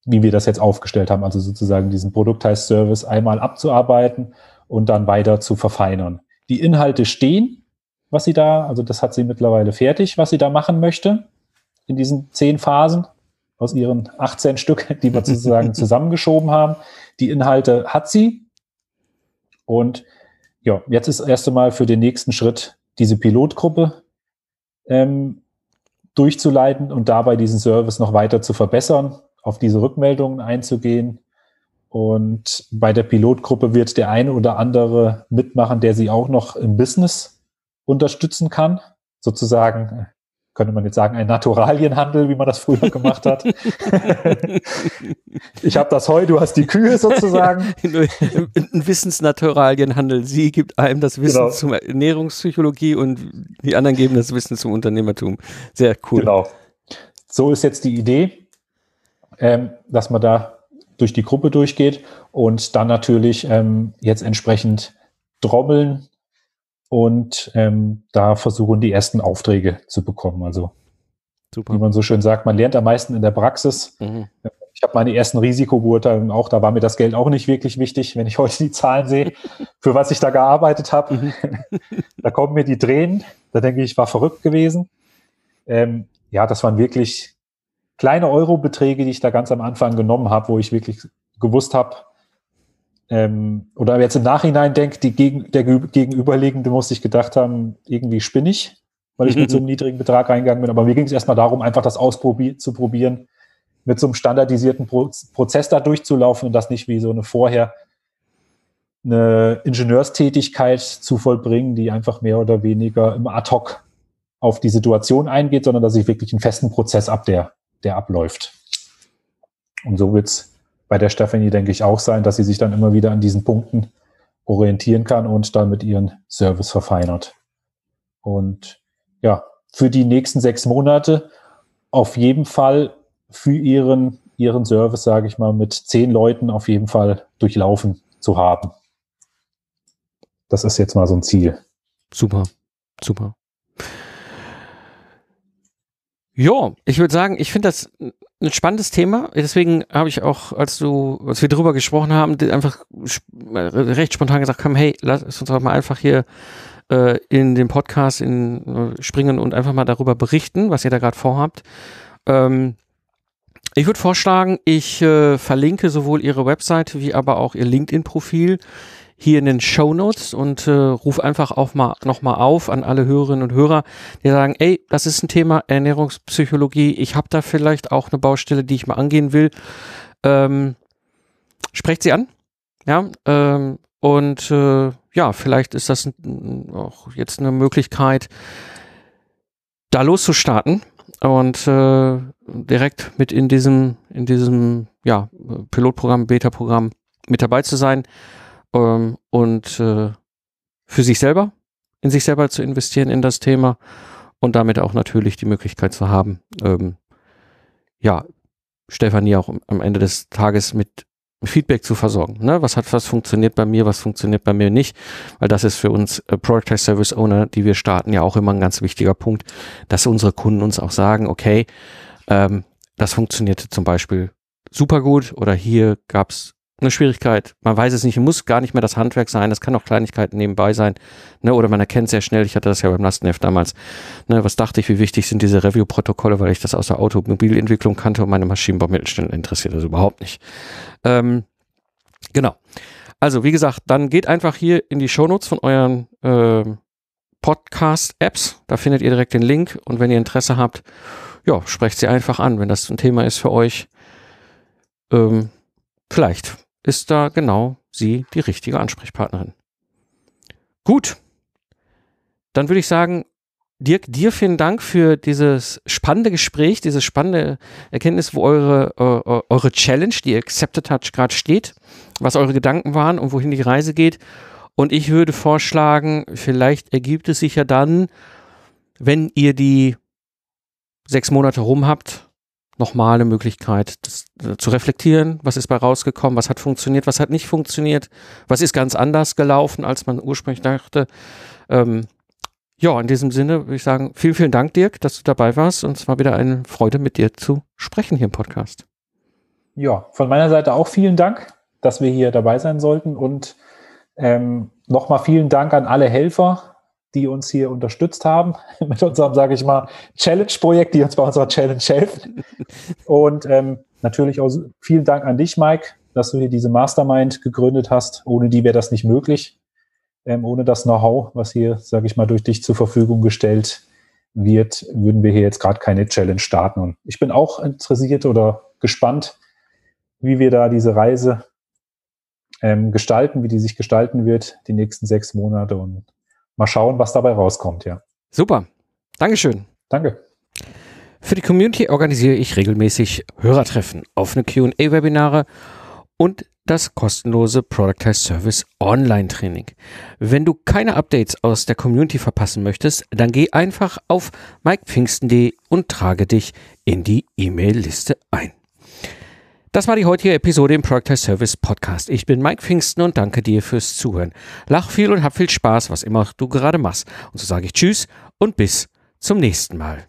Wie wir das jetzt aufgestellt haben, also sozusagen diesen Produkt-Service einmal abzuarbeiten und dann weiter zu verfeinern. Die Inhalte stehen, was sie da, also das hat sie mittlerweile fertig, was sie da machen möchte in diesen zehn Phasen aus ihren 18 Stück, die wir sozusagen <laughs> zusammengeschoben haben. Die Inhalte hat sie. Und ja, jetzt ist erst einmal für den nächsten Schritt diese Pilotgruppe ähm, durchzuleiten und dabei diesen Service noch weiter zu verbessern, auf diese Rückmeldungen einzugehen. Und bei der Pilotgruppe wird der eine oder andere mitmachen, der sie auch noch im Business unterstützen kann. Sozusagen könnte man jetzt sagen, ein Naturalienhandel, wie man das früher gemacht hat. <laughs> ich habe das Heu, du hast die Kühe <laughs> sozusagen. ein Wissensnaturalienhandel. Sie gibt einem das Wissen genau. zur Ernährungspsychologie und die anderen geben das Wissen zum Unternehmertum. Sehr cool. Genau. So ist jetzt die Idee, ähm, dass man da durch die Gruppe durchgeht und dann natürlich ähm, jetzt entsprechend trommeln, und ähm, da versuchen die ersten Aufträge zu bekommen. Also Super. wie man so schön sagt, man lernt am meisten in der Praxis. Mhm. Ich habe meine ersten Risikobeurteilungen auch, da war mir das Geld auch nicht wirklich wichtig, wenn ich <laughs> heute die Zahlen sehe, für was ich da gearbeitet habe. Mhm. <laughs> da kommen mir die Tränen, da denke ich, ich war verrückt gewesen. Ähm, ja, das waren wirklich kleine Eurobeträge, die ich da ganz am Anfang genommen habe, wo ich wirklich gewusst habe, ähm, oder jetzt im Nachhinein denke, die gegen, der Gegenüberliegende muss sich gedacht haben, irgendwie spinnig, weil ich mit so <laughs> einem niedrigen Betrag reingegangen bin. Aber mir ging es erstmal darum, einfach das auszuprobieren, mit so einem standardisierten Pro Prozess da durchzulaufen und das nicht wie so eine vorher eine Ingenieurstätigkeit zu vollbringen, die einfach mehr oder weniger im Ad-Hoc auf die Situation eingeht, sondern dass ich wirklich einen festen Prozess ab, der, der abläuft. Und so wird's bei der Stephanie, denke ich, auch sein, dass sie sich dann immer wieder an diesen Punkten orientieren kann und damit ihren Service verfeinert. Und ja, für die nächsten sechs Monate auf jeden Fall für ihren, ihren Service, sage ich mal, mit zehn Leuten auf jeden Fall durchlaufen zu haben. Das ist jetzt mal so ein Ziel. Super, super. Ja, ich würde sagen, ich finde das ein spannendes Thema. Deswegen habe ich auch, als du, als wir drüber gesprochen haben, einfach recht spontan gesagt, komm, hey, lass uns doch mal einfach hier äh, in den Podcast in, äh, springen und einfach mal darüber berichten, was ihr da gerade vorhabt. Ähm, ich würde vorschlagen, ich äh, verlinke sowohl ihre Webseite wie aber auch ihr LinkedIn-Profil hier in den Show Notes und äh, ruf einfach auch mal nochmal auf an alle Hörerinnen und Hörer, die sagen, ey, das ist ein Thema Ernährungspsychologie, ich habe da vielleicht auch eine Baustelle, die ich mal angehen will. Ähm, sprecht sie an, ja, ähm, und äh, ja, vielleicht ist das auch jetzt eine Möglichkeit, da loszustarten und äh, direkt mit in diesem, in diesem ja, Pilotprogramm, Beta-Programm mit dabei zu sein ähm, und äh, für sich selber, in sich selber zu investieren in das Thema und damit auch natürlich die Möglichkeit zu haben, ähm, ja, Stefanie auch am Ende des Tages mit Feedback zu versorgen. Ne? Was hat, was funktioniert bei mir, was funktioniert bei mir nicht? Weil das ist für uns äh, Productize Service Owner, die wir starten, ja auch immer ein ganz wichtiger Punkt, dass unsere Kunden uns auch sagen, okay, ähm, das funktionierte zum Beispiel super gut oder hier gab's eine Schwierigkeit. Man weiß es nicht, muss gar nicht mehr das Handwerk sein, das kann auch Kleinigkeiten nebenbei sein. Ne? Oder man erkennt sehr schnell, ich hatte das ja beim Lastenheft damals, ne? was dachte ich, wie wichtig sind diese Review-Protokolle, weil ich das aus der Automobilentwicklung kannte und meine Maschinenbaumittelstellen interessiert das überhaupt nicht. Ähm, genau. Also, wie gesagt, dann geht einfach hier in die Shownotes von euren äh, Podcast-Apps. Da findet ihr direkt den Link und wenn ihr Interesse habt, ja, sprecht sie einfach an, wenn das ein Thema ist für euch. Ähm, vielleicht ist da genau sie die richtige Ansprechpartnerin. Gut. Dann würde ich sagen, Dirk, dir vielen Dank für dieses spannende Gespräch, dieses spannende Erkenntnis, wo eure, äh, eure Challenge, die Accepted Touch gerade steht, was eure Gedanken waren und wohin die Reise geht. Und ich würde vorschlagen, vielleicht ergibt es sich ja dann, wenn ihr die sechs Monate rum habt, nochmal eine Möglichkeit, das äh, zu reflektieren, was ist bei rausgekommen, was hat funktioniert, was hat nicht funktioniert, was ist ganz anders gelaufen, als man ursprünglich dachte. Ähm, ja, in diesem Sinne würde ich sagen, vielen, vielen Dank, Dirk, dass du dabei warst. Und es war wieder eine Freude, mit dir zu sprechen hier im Podcast. Ja, von meiner Seite auch vielen Dank, dass wir hier dabei sein sollten. Und ähm, nochmal vielen Dank an alle Helfer, die uns hier unterstützt haben <laughs> mit unserem, sage ich mal, Challenge-Projekt, die uns bei unserer Challenge helfen. <laughs> Und ähm, natürlich auch vielen Dank an dich, Mike, dass du hier diese Mastermind gegründet hast. Ohne die wäre das nicht möglich. Ähm, ohne das Know-how, was hier, sage ich mal, durch dich zur Verfügung gestellt wird, würden wir hier jetzt gerade keine Challenge starten. Und ich bin auch interessiert oder gespannt, wie wir da diese Reise ähm, gestalten, wie die sich gestalten wird, die nächsten sechs Monate und mal schauen, was dabei rauskommt, ja. Super. Dankeschön. Danke. Für die Community organisiere ich regelmäßig Hörertreffen, offene QA-Webinare und das kostenlose Productize Service Online Training. Wenn du keine Updates aus der Community verpassen möchtest, dann geh einfach auf mikepfingsten.de und trage dich in die E-Mail-Liste ein. Das war die heutige Episode im Productize Service Podcast. Ich bin Mike Pfingsten und danke dir fürs Zuhören. Lach viel und hab viel Spaß, was immer du gerade machst. Und so sage ich Tschüss und bis zum nächsten Mal.